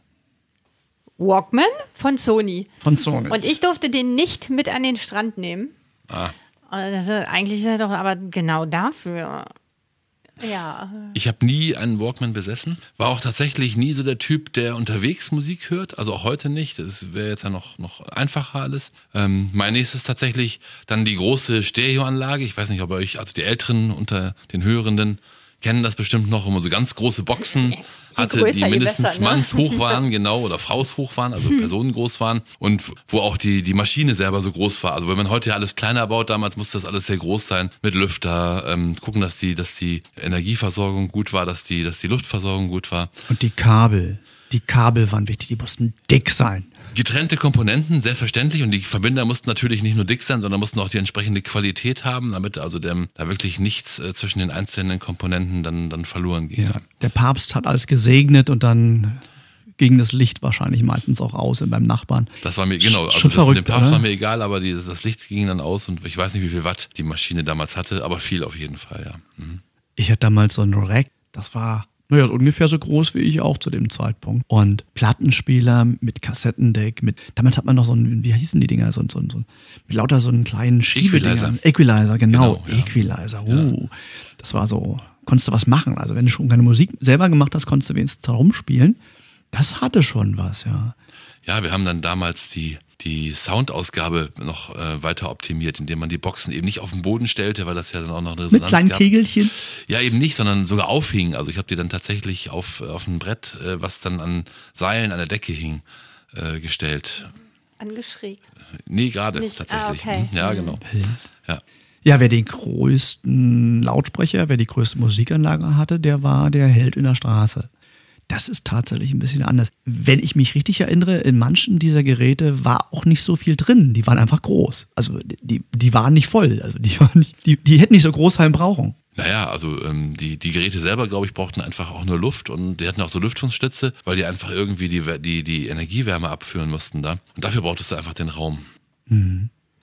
Walkman von Sony. Von Sony. Und ich durfte den nicht mit an den Strand nehmen. Ah. Also eigentlich ist er doch aber genau dafür. Ja. Ich habe nie einen Walkman besessen. War auch tatsächlich nie so der Typ, der unterwegs Musik hört. Also auch heute nicht. Das wäre jetzt ja noch, noch einfacher alles. Ähm, mein nächstes tatsächlich dann die große Stereoanlage. Ich weiß nicht, ob euch, also die Älteren unter den Hörenden, kennen das bestimmt noch, immer so ganz große Boxen hatte, die mindestens besser, ne? Manns hoch waren, genau, oder Fraus hoch waren, also hm. Personen groß waren und wo auch die, die Maschine selber so groß war. Also wenn man heute ja alles kleiner baut, damals musste das alles sehr groß sein, mit Lüfter, ähm, gucken, dass die, dass die Energieversorgung gut war, dass die, dass die Luftversorgung gut war. Und die Kabel. Die Kabel waren wichtig, die mussten dick sein. Getrennte Komponenten, selbstverständlich. Und die Verbinder mussten natürlich nicht nur dick sein, sondern mussten auch die entsprechende Qualität haben, damit also dem, da wirklich nichts äh, zwischen den einzelnen Komponenten dann, dann verloren ging. Ja. Der Papst hat alles gesegnet und dann ging das Licht wahrscheinlich meistens auch aus beim Nachbarn. Das war mir, genau, also Schon das verrückt, mit dem Papst oder? war mir egal, aber dieses, das Licht ging dann aus und ich weiß nicht, wie viel Watt die Maschine damals hatte, aber viel auf jeden Fall, ja. Mhm. Ich hatte damals so ein Rack, das war naja, so ungefähr so groß wie ich auch zu dem Zeitpunkt. Und Plattenspieler mit Kassettendeck, mit, damals hat man noch so ein, wie hießen die Dinger, so, so, so, mit lauter so einen kleinen Schiebedinger. Equalizer. Equalizer, genau. Genau, ja. Equalizer, uh. Das war so, konntest du was machen. Also wenn du schon keine Musik selber gemacht hast, konntest du wenigstens da rumspielen. Das hatte schon was, ja. Ja, wir haben dann damals die, die Soundausgabe noch äh, weiter optimiert, indem man die Boxen eben nicht auf den Boden stellte, weil das ja dann auch noch eine Mit Resonanz kleinen gab. Kegelchen. Ja, eben nicht, sondern sogar aufhing. Also ich habe die dann tatsächlich auf, auf ein Brett, äh, was dann an Seilen an der Decke hing, äh, gestellt. Angeschrägt. Nee, gerade Nicht? tatsächlich. Ah, okay. Mhm. Ja, genau. Ja. Ja, wer den größten Lautsprecher, wer die größte Musikanlage hatte, der war der Held in der Straße. Das ist tatsächlich ein bisschen anders. Wenn ich mich richtig erinnere, in manchen dieser Geräte war auch nicht so viel drin. Die waren einfach groß. Also die, die waren nicht voll. Also die, waren nicht, die, die hätten nicht so groß sein brauchen. Naja, also ähm, die, die Geräte selber, glaube ich, brauchten einfach auch nur Luft und die hatten auch so Lüftungsschlitze, weil die einfach irgendwie die, die, die Energiewärme abführen mussten da. Und dafür brauchtest du einfach den Raum.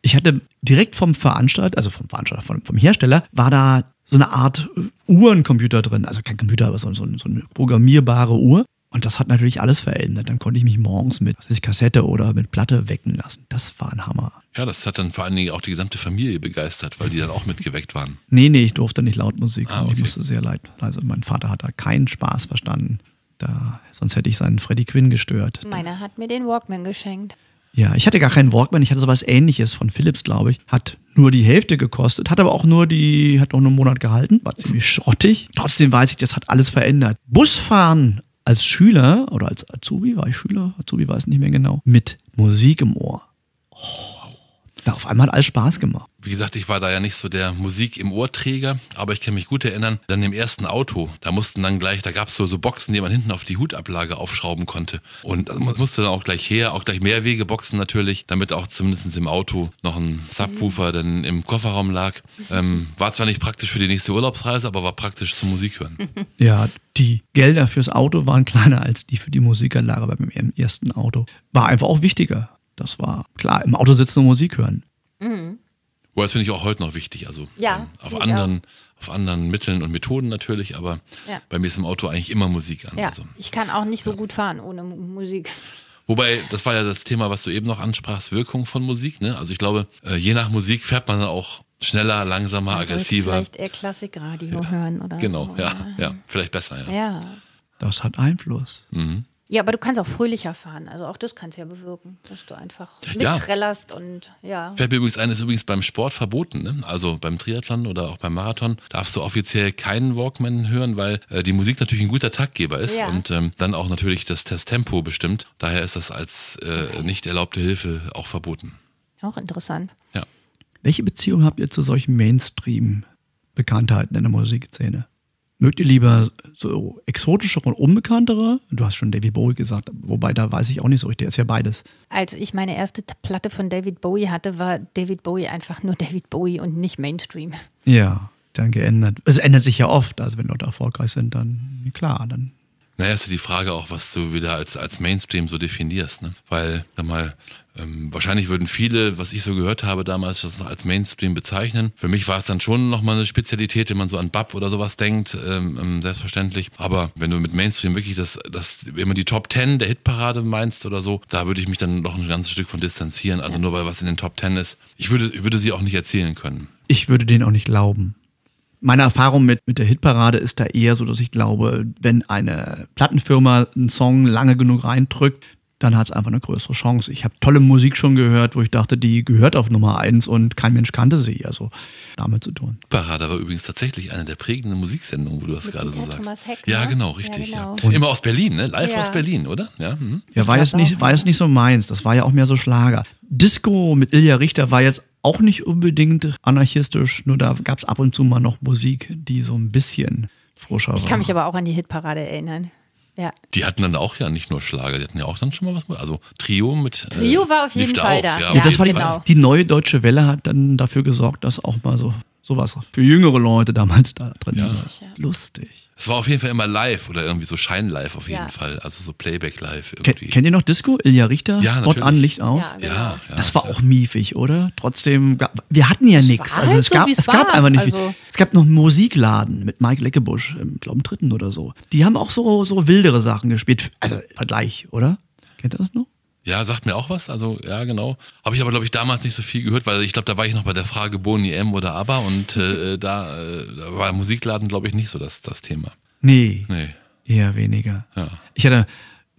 Ich hatte direkt vom Veranstalter, also vom Veranstalter, vom, vom Hersteller, war da so eine Art äh, Uhrencomputer drin. Also kein Computer, aber so, so, so eine programmierbare Uhr. Und das hat natürlich alles verändert. Dann konnte ich mich morgens mit was ich, Kassette oder mit Platte wecken lassen. Das war ein Hammer. Ja, das hat dann vor allen Dingen auch die gesamte Familie begeistert, weil die dann auch mitgeweckt waren. Nee, nee, ich durfte nicht laut Musik Ah, hören. Ich okay. musste sehr leid. Also mein Vater hat da keinen Spaß verstanden. Da, sonst hätte ich seinen Freddie Quinn gestört. Meiner hat mir den Walkman geschenkt. Ja, ich hatte gar keinen Walkman, ich hatte sowas ähnliches von Philips, glaube ich. Hat nur die Hälfte gekostet, hat aber auch nur die, hat auch nur einen Monat gehalten, war ziemlich schrottig. Trotzdem weiß ich, das hat alles verändert. Busfahren als Schüler oder als Azubi, war ich Schüler? Azubi weiß nicht mehr genau. Mit Musik im Ohr. Oh, da auf einmal hat alles Spaß gemacht. Wie gesagt, ich war da ja nicht so der Musik im Ohrträger, aber ich kann mich gut erinnern, dann im ersten Auto, da mussten dann gleich, da gab's so, so Boxen, die man hinten auf die Hutablage aufschrauben konnte. Und das musste dann auch gleich her, auch gleich Mehrwegeboxen natürlich, damit auch zumindest im Auto noch ein Subwoofer dann im Kofferraum lag. Ähm, war zwar nicht praktisch für die nächste Urlaubsreise, aber war praktisch zum Musik hören. Ja, die Gelder fürs Auto waren kleiner als die für die Musikanlage beim im ersten Auto. War einfach auch wichtiger. Das war klar, im Auto sitzen und Musik hören. Wobei, das finde ich auch heute noch wichtig. Also Ja, ähm, auf anderen, auf anderen Mitteln und Methoden natürlich, aber Ja. bei mir ist im Auto eigentlich immer Musik an. Ja, Also. ich kann auch nicht so gut fahren ohne Mu- Musik. Wobei, das war ja das Thema, was du eben noch ansprachst, Wirkung von Musik. Ne? Also ich glaube, äh, je nach Musik fährt man dann auch schneller, langsamer, Man aggressiver. Vielleicht eher Klassikradio hören oder Genau, so. ja, ja, vielleicht besser, ja. Ja. Das hat Einfluss. Ja, aber du kannst auch fröhlicher fahren. Also auch das kannst du ja bewirken, dass du einfach Ja. mitrellerst und ja. Mir übrigens ein, ist übrigens beim Sport verboten, ne? also beim Triathlon oder auch beim Marathon, darfst du offiziell keinen Walkman hören, weil äh, die Musik natürlich ein guter Taktgeber ist Ja. und ähm, dann auch natürlich das, das Tempo bestimmt. Daher ist das als äh, nicht erlaubte Hilfe auch verboten. Auch interessant. Ja. Welche Beziehung habt ihr zu solchen Mainstream-Bekanntheiten in der Musikszene? Mögt ihr lieber so exotischere und unbekanntere? Du hast schon David Bowie gesagt, wobei da weiß ich auch nicht so richtig, der ist ja beides. Als ich meine erste Platte von David Bowie hatte, war David Bowie einfach nur David Bowie und nicht Mainstream. Ja, dann geändert. Es ändert sich ja oft, also wenn Leute erfolgreich sind, dann klar, dann Naja, ist ja die Frage auch, was du wieder als, als Mainstream so definierst, ne? Weil, sag mal, ähm, wahrscheinlich würden viele, was ich so gehört habe damals, das noch als Mainstream bezeichnen. Für mich war es dann schon nochmal eine Spezialität, wenn man so an Bab oder sowas denkt, ähm, ähm, selbstverständlich. Aber wenn du mit Mainstream wirklich das, das, man die Top Ten der Hitparade meinst oder so, da würde ich mich dann noch ein ganzes Stück von distanzieren. Also nur weil was in den Top Ten ist. Ich würde, ich würde sie auch nicht erzählen können. ich würde denen auch nicht glauben. Meine Erfahrung mit, mit der Hitparade ist da eher so, dass ich glaube, wenn eine Plattenfirma einen Song lange genug reindrückt, dann hat es einfach eine größere Chance. Ich habe tolle Musik schon gehört, wo ich dachte, die gehört auf Nummer eins und kein Mensch kannte sie. Also damit zu tun. Hitparade war übrigens tatsächlich eine der prägenden Musiksendungen, wo du das Mit gerade so Dieter sagst. Thomas Heck, ja, ne? genau, Ja, richtig. Ja, genau. Immer aus Berlin, ne? Live Ja. aus Berlin, oder? Ja. Mhm. Ja, war jetzt nicht, war jetzt nicht so meins. Das war ja auch mehr so Schlager. Disco mit Ilja Richter war jetzt auch nicht unbedingt anarchistisch, nur da gab es ab und zu mal noch Musik, die so ein bisschen frischer war. Ich kann mich aber auch an die Hitparade erinnern. Ja. Die hatten dann auch ja nicht nur Schlager, die hatten ja auch dann schon mal was. Also Trio mit. Trio war auf jeden Fall da. Ja, Ja, das war die, genau. die neue deutsche Welle hat dann dafür gesorgt, dass auch mal so sowas für jüngere Leute damals da drin. Ja. war. Sicher. Lustig. Es war auf jeden Fall immer live oder irgendwie so Schein-live auf jeden Ja. Fall. Also so Playback live Ken, irgendwie. kennt ihr noch Disco? Ilja Richter? Ja, Spot natürlich. an, Licht aus? Ja, genau. ja, ja, das war auch miefig, oder? Trotzdem, gab, wir hatten ja nichts. Also halt es so, gab, es es gab einfach nicht Also- viel. Es gab noch einen Musikladen mit Mike Leckebusch, im glaube im dritten oder so. Die haben auch so, so wildere Sachen gespielt. Also Vergleich, oder? Kennt ihr das noch? Ja, sagt mir auch was. Also, ja, genau. Habe ich aber, glaube ich, damals nicht so viel gehört, weil ich glaube, da war ich noch bei der Frage Boni M oder ABBA und äh, da, äh, da war Musikladen, glaube ich, nicht so das, das Thema. Nee, Nee. eher weniger. Ja. Ich hatte,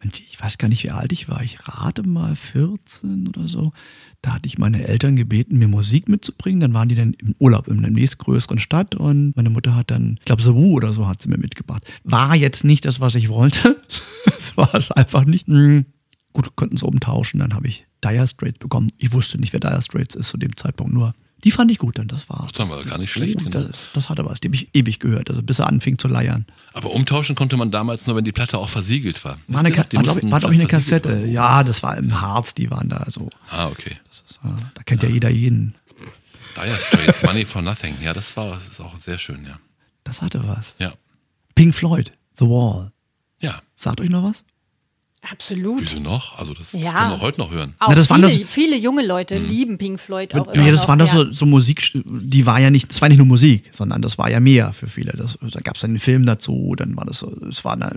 ich weiß gar nicht, wie alt ich war. Ich rate mal 14 oder so. Da hatte ich meine Eltern gebeten, mir Musik mitzubringen. Dann waren die dann im Urlaub in der nächstgrößeren Stadt und meine Mutter hat dann, ich glaube, The oder so hat sie mir mitgebracht. War jetzt nicht das, was ich wollte. Das war es einfach nicht. Hm. Gut, konnten es oben tauschen. Dann habe ich Dire Straits bekommen. Ich wusste nicht, wer Dire Straits ist zu dem Zeitpunkt nur. Die fand ich gut, dann das war. Das war gar nicht schlecht, genau. Das, das hatte was. Die habe ich ewig gehört, also bis er anfing zu leiern. Aber umtauschen konnte man damals nur, wenn die Platte auch versiegelt war. War, eine, war, glaube ich, war, glaub ich, eine Kassette. werden. Ja, das war im Harz, die waren da. Also, Ah, okay. das ist, äh, da kennt ja jeder jeden. Dire Straits, Money for Nothing. Ja, das war, das ist auch sehr schön, ja. Das hatte was. Ja. Pink Floyd, The Wall. Ja. Sagt euch noch was? Absolut. Wieso noch? Also, das, das Ja. können wir heute noch hören. Auch Na, das waren viele, das- viele junge Leute lieben Pink Floyd auch immer nee, das noch, waren das ja. so, so Musik, die war ja nicht, das war nicht nur Musik, sondern das war ja mehr für viele. Das, da gab es einen Film dazu, dann war das so, es war eine,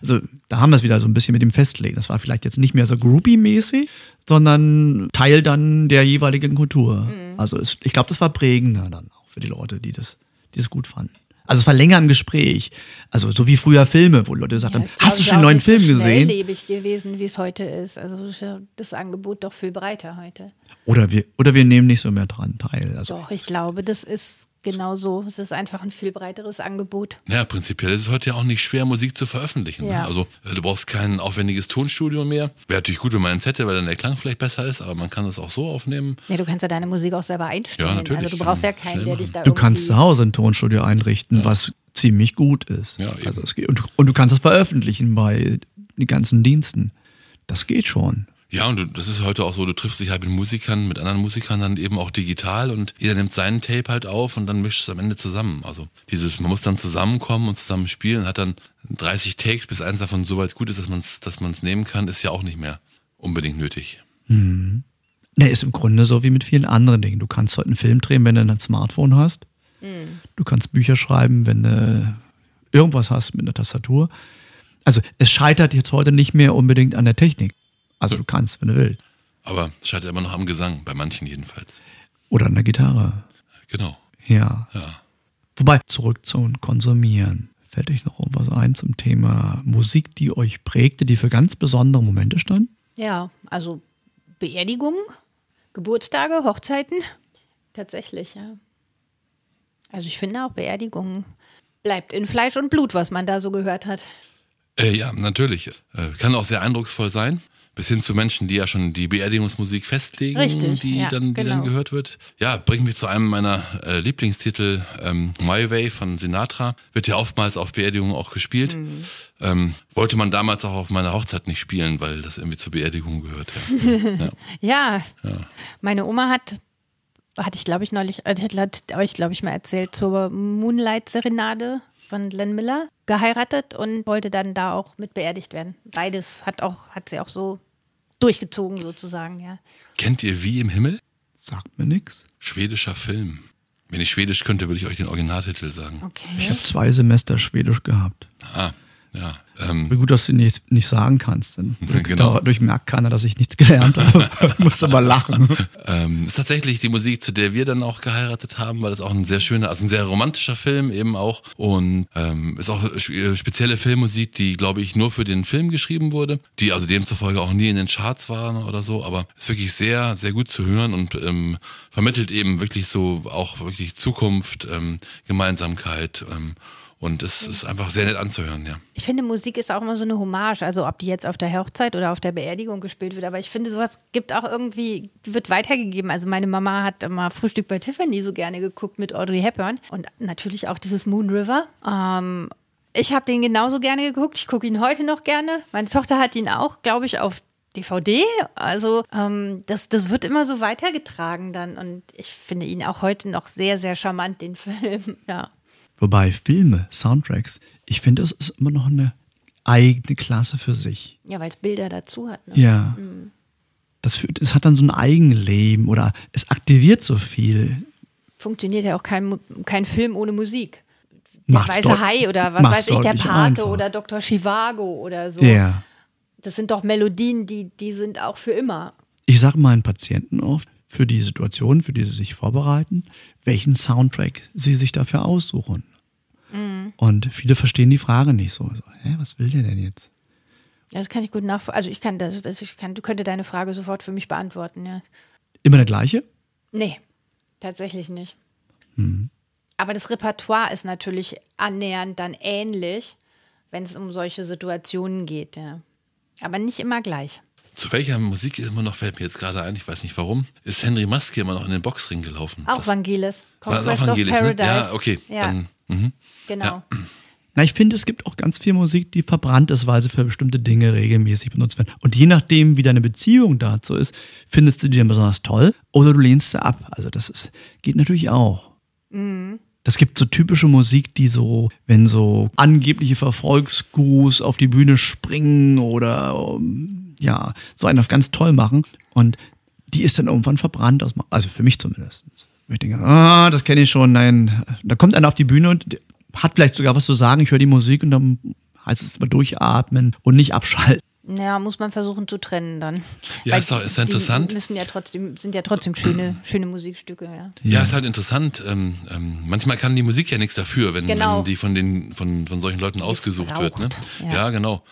also da haben wir es wieder so ein bisschen mit dem Festlegen. Das war vielleicht jetzt nicht mehr so groupie-mäßig, sondern Teil dann der jeweiligen Kultur. Mhm. Also es, ich glaube, das war prägender dann auch für die Leute, die das, die das gut fanden. Also es war länger im Gespräch. Also so wie früher Filme, wo Leute gesagt Ja, hast du schon auch neuen nicht Film so gesehen? schnelllebig gewesen, wie es heute ist. Also ist ja das Angebot doch viel breiter heute. Oder wir, oder wir nehmen nicht so mehr dran teil. Also Doch, ich glaube, das ist genau so. Es ist einfach ein viel breiteres Angebot. Ja, prinzipiell ist es heute ja auch nicht schwer, Musik zu veröffentlichen. Ne? Ja. Also äh, du brauchst kein aufwendiges Tonstudio mehr. Wäre natürlich gut, wenn man eins hätte, weil dann der Klang vielleicht besser ist, aber man kann das auch so aufnehmen. Ja, du kannst ja deine Musik auch selber einstellen. Ja, natürlich. Also du brauchst ja keinen, der dich da Du kannst zu Hause ein Tonstudio einrichten, was ziemlich gut ist. Ja, eben. also es geht, und, und du kannst es veröffentlichen bei den ganzen Diensten. Das geht schon. Ja, und du, das ist heute auch so, du triffst dich halt mit Musikern, mit anderen Musikern dann eben auch digital und jeder nimmt seinen Tape halt auf und dann mischt es am Ende zusammen. Also dieses, man muss dann zusammenkommen und zusammen spielen, hat dann 30 Takes, bis eins davon so weit gut ist, dass man es dass man's nehmen kann, ist ja auch nicht mehr unbedingt nötig. Ne, ist im Grunde so wie mit vielen anderen Dingen. Du kannst heute einen Film drehen, wenn du ein Smartphone hast. Du kannst Bücher schreiben, wenn du irgendwas hast mit einer Tastatur. Also es scheitert jetzt heute nicht mehr unbedingt an der Technik. Also du kannst, wenn du willst. Aber es scheitert immer noch am Gesang, bei manchen jedenfalls. Oder an der Gitarre. Genau. Ja. Ja. Wobei, zurück zum Konsumieren. Fällt euch noch irgendwas ein zum Thema Musik, die euch prägte, die für ganz besondere Momente stand? Ja, also Beerdigungen, Geburtstage, Hochzeiten. Tatsächlich, ja. Also ich finde auch Beerdigungen bleibt in Fleisch und Blut, was man da so gehört hat. Äh, ja, natürlich. Äh, kann auch sehr eindrucksvoll sein. Bis hin zu Menschen, die ja schon die Beerdigungsmusik festlegen, Richtig, die, ja, dann, die dann genau. gehört wird. Ja, bringt mich zu einem meiner äh, Lieblingstitel, ähm, My Way von Sinatra. Wird ja oftmals auf Beerdigungen auch gespielt. Mhm. Ähm, wollte man damals auch auf meiner Hochzeit nicht spielen, weil das irgendwie zur Beerdigung gehört. Ja. Ja, meine Oma hat, hatte ich glaube ich neulich, äh, hat euch glaube ich mal erzählt, zur Moonlight-Serenade von Glenn Miller geheiratet und wollte dann da auch mit beerdigt werden. Beides hat auch, hat sie auch so durchgezogen sozusagen, ja. Kennt ihr Wie im Himmel? Sagt mir nix. Schwedischer Film. Wenn ich Schwedisch könnte, würde ich euch den Originaltitel sagen. Ich Okay. habe zwei Semester Schwedisch gehabt. Ah, ja. Ähm, Wie gut, dass du nicht, nicht sagen kannst. Denn Genau. dadurch merkt keiner, dass ich nichts gelernt habe. Musste mal lachen. Ähm, ist tatsächlich die Musik, zu der wir dann auch geheiratet haben, weil das auch ein sehr schöner, also ein sehr romantischer Film eben auch und ähm, ist auch äh, spezielle Filmmusik, die glaube ich nur für den Film geschrieben wurde, die also demzufolge auch nie in den Charts waren oder so, aber ist wirklich sehr, sehr gut zu hören und ähm, vermittelt eben wirklich so auch wirklich Zukunft, ähm, Gemeinsamkeit ähm, und es ist einfach sehr nett anzuhören, ja. Ich finde, Musik ist auch immer so eine Hommage, also ob die jetzt auf der Hochzeit oder auf der Beerdigung gespielt wird, aber ich finde, sowas gibt auch irgendwie, wird weitergegeben. Also meine Mama hat immer Frühstück bei Tiffany so gerne geguckt mit Audrey Hepburn und natürlich auch dieses Moon River. Ähm, ich habe den genauso gerne geguckt, ich gucke ihn heute noch gerne. Meine Tochter hat ihn auch, glaube ich, auf DVD. Also ähm, das, das wird immer so weitergetragen dann. Und ich finde ihn auch heute noch sehr, sehr charmant, den Film. Ja. Wobei Filme, Soundtracks, ich finde, das ist immer noch eine eigene Klasse für sich. Ja, weil es Bilder dazu hat. Ne? Ja. Das, führt, es hat dann so ein Eigenleben oder es aktiviert so viel. Funktioniert ja auch kein, kein Film ohne Musik. Der Macht's Weiße Hai oder was weiß ich, der Pate einfacher. oder Dr. Chivago oder so. Ja. Das sind doch Melodien, die, die sind auch für immer. Ich sage meinen Patienten oft, für die Situation, für die sie sich vorbereiten, welchen Soundtrack sie sich dafür aussuchen. Und viele verstehen die Frage nicht so. so hä, was will der denn jetzt? Ja, das kann ich gut nachvollziehen. Also ich kann das, das ich kann, du könntest deine Frage sofort für mich beantworten, ja. Immer der gleiche? Nee, tatsächlich nicht. Aber das Repertoire ist natürlich annähernd dann ähnlich, wenn es um solche Situationen geht, ja. Aber nicht immer gleich. Zu welcher Musik immer noch, fällt mir jetzt gerade ein, ich weiß nicht warum, ist Henry Maske immer noch in den Boxring gelaufen. Auch Vangelis. War das auch Vangelis, of ne? Paradise. Ja, okay. Ja, Dann, mhm. genau. Na, ich finde, es gibt auch ganz viel Musik, die verbrannt ist, weil sie für bestimmte Dinge regelmäßig benutzt werden. Und je nachdem, wie deine Beziehung dazu ist, findest du die dann besonders toll oder du lehnst sie ab. Also das ist, geht natürlich auch. Das gibt so typische Musik, die so, wenn so angebliche Verfolgsgurus auf die Bühne springen oder um, ja, so einen auf ganz toll machen. Und die ist dann irgendwann verbrannt, aus, also für mich zumindest. Ich denke, ah, das kenne ich schon, nein. Da kommt einer auf die Bühne und hat vielleicht sogar was zu sagen, ich höre die Musik und dann heißt es mal durchatmen und nicht abschalten. Ja, muss man versuchen zu trennen dann. Ja, Weil ist doch- ist interessant. Müssen ja trotzdem, sind ja trotzdem schöne, schöne Musikstücke, ja. Ja, ist halt interessant. Ähm, ähm, manchmal kann die Musik ja nichts dafür, wenn, Genau. wenn die von den von, von solchen Leuten ausgesucht wird. Ne? ja. Ja. genau.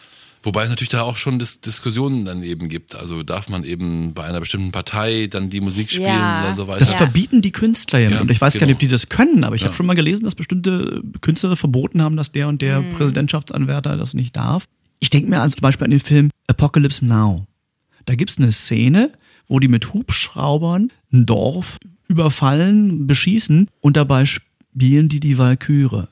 Wobei es natürlich da auch schon Dis Diskussionen dann eben gibt. Also darf man eben bei einer bestimmten Partei dann die Musik spielen Ja. oder so weiter. Das Ja. verbieten die Künstler ja. Und ich weiß gar nicht, ob genau. die das können, aber ich habe Ja. schon mal gelesen, dass bestimmte Künstler verboten haben, dass der und der Mhm. Präsidentschaftsanwärter das nicht darf. Ich denke mir also zum Beispiel an den Film Apocalypse Now. Da gibt's eine Szene, wo die mit Hubschraubern ein Dorf überfallen, beschießen und dabei spielen die die Walküre.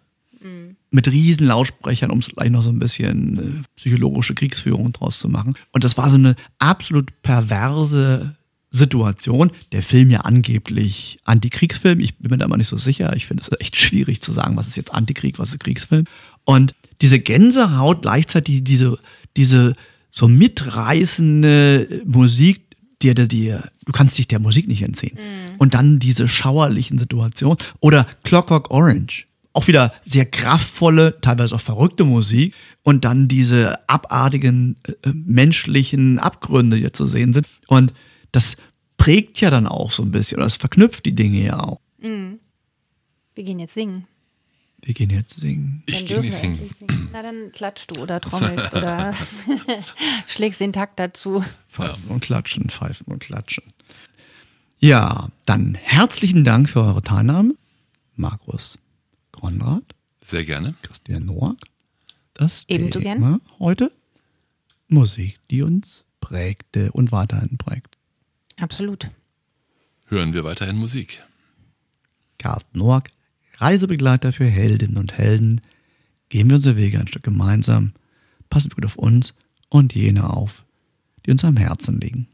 Mit riesen Lautsprechern, um es gleich noch so ein bisschen äh, psychologische Kriegsführung draus zu machen. Und das war so eine absolut perverse Situation. Der Film ja angeblich Antikriegsfilm. Ich bin mir da mal nicht so sicher. Ich finde es echt schwierig zu sagen, was ist jetzt Antikrieg, was ist Kriegsfilm. Und diese Gänsehaut, gleichzeitig diese, diese so mitreißende Musik, dir, dir, dir, du kannst dich der Musik nicht entziehen. Und dann diese schauerlichen Situationen. Oder Clockwork Orange. Auch wieder sehr kraftvolle, teilweise auch verrückte Musik. Und dann diese abartigen äh, menschlichen Abgründe, die da zu sehen sind. Und das prägt ja dann auch so ein bisschen. Oder das verknüpft die Dinge ja auch. Wir gehen jetzt singen. Wir gehen jetzt singen. ich gehe nicht singen. endlich singen. Na, dann klatschst du oder trommelst oder schlägst den Takt dazu. Pfeifen und klatschen, pfeifen und klatschen. Ja, dann herzlichen Dank für eure Teilnahme. Markus Konrad, Sehr gerne. Christian Noack. Das Ebenso Thema heute Musik, die uns prägte und weiterhin prägt. Absolut. Hören wir weiterhin Musik. Carsten Noack, Reisebegleiter für Heldinnen und Helden. Gehen wir unsere Wege ein Stück gemeinsam. Passen wir gut auf uns und jene auf, die uns am Herzen liegen.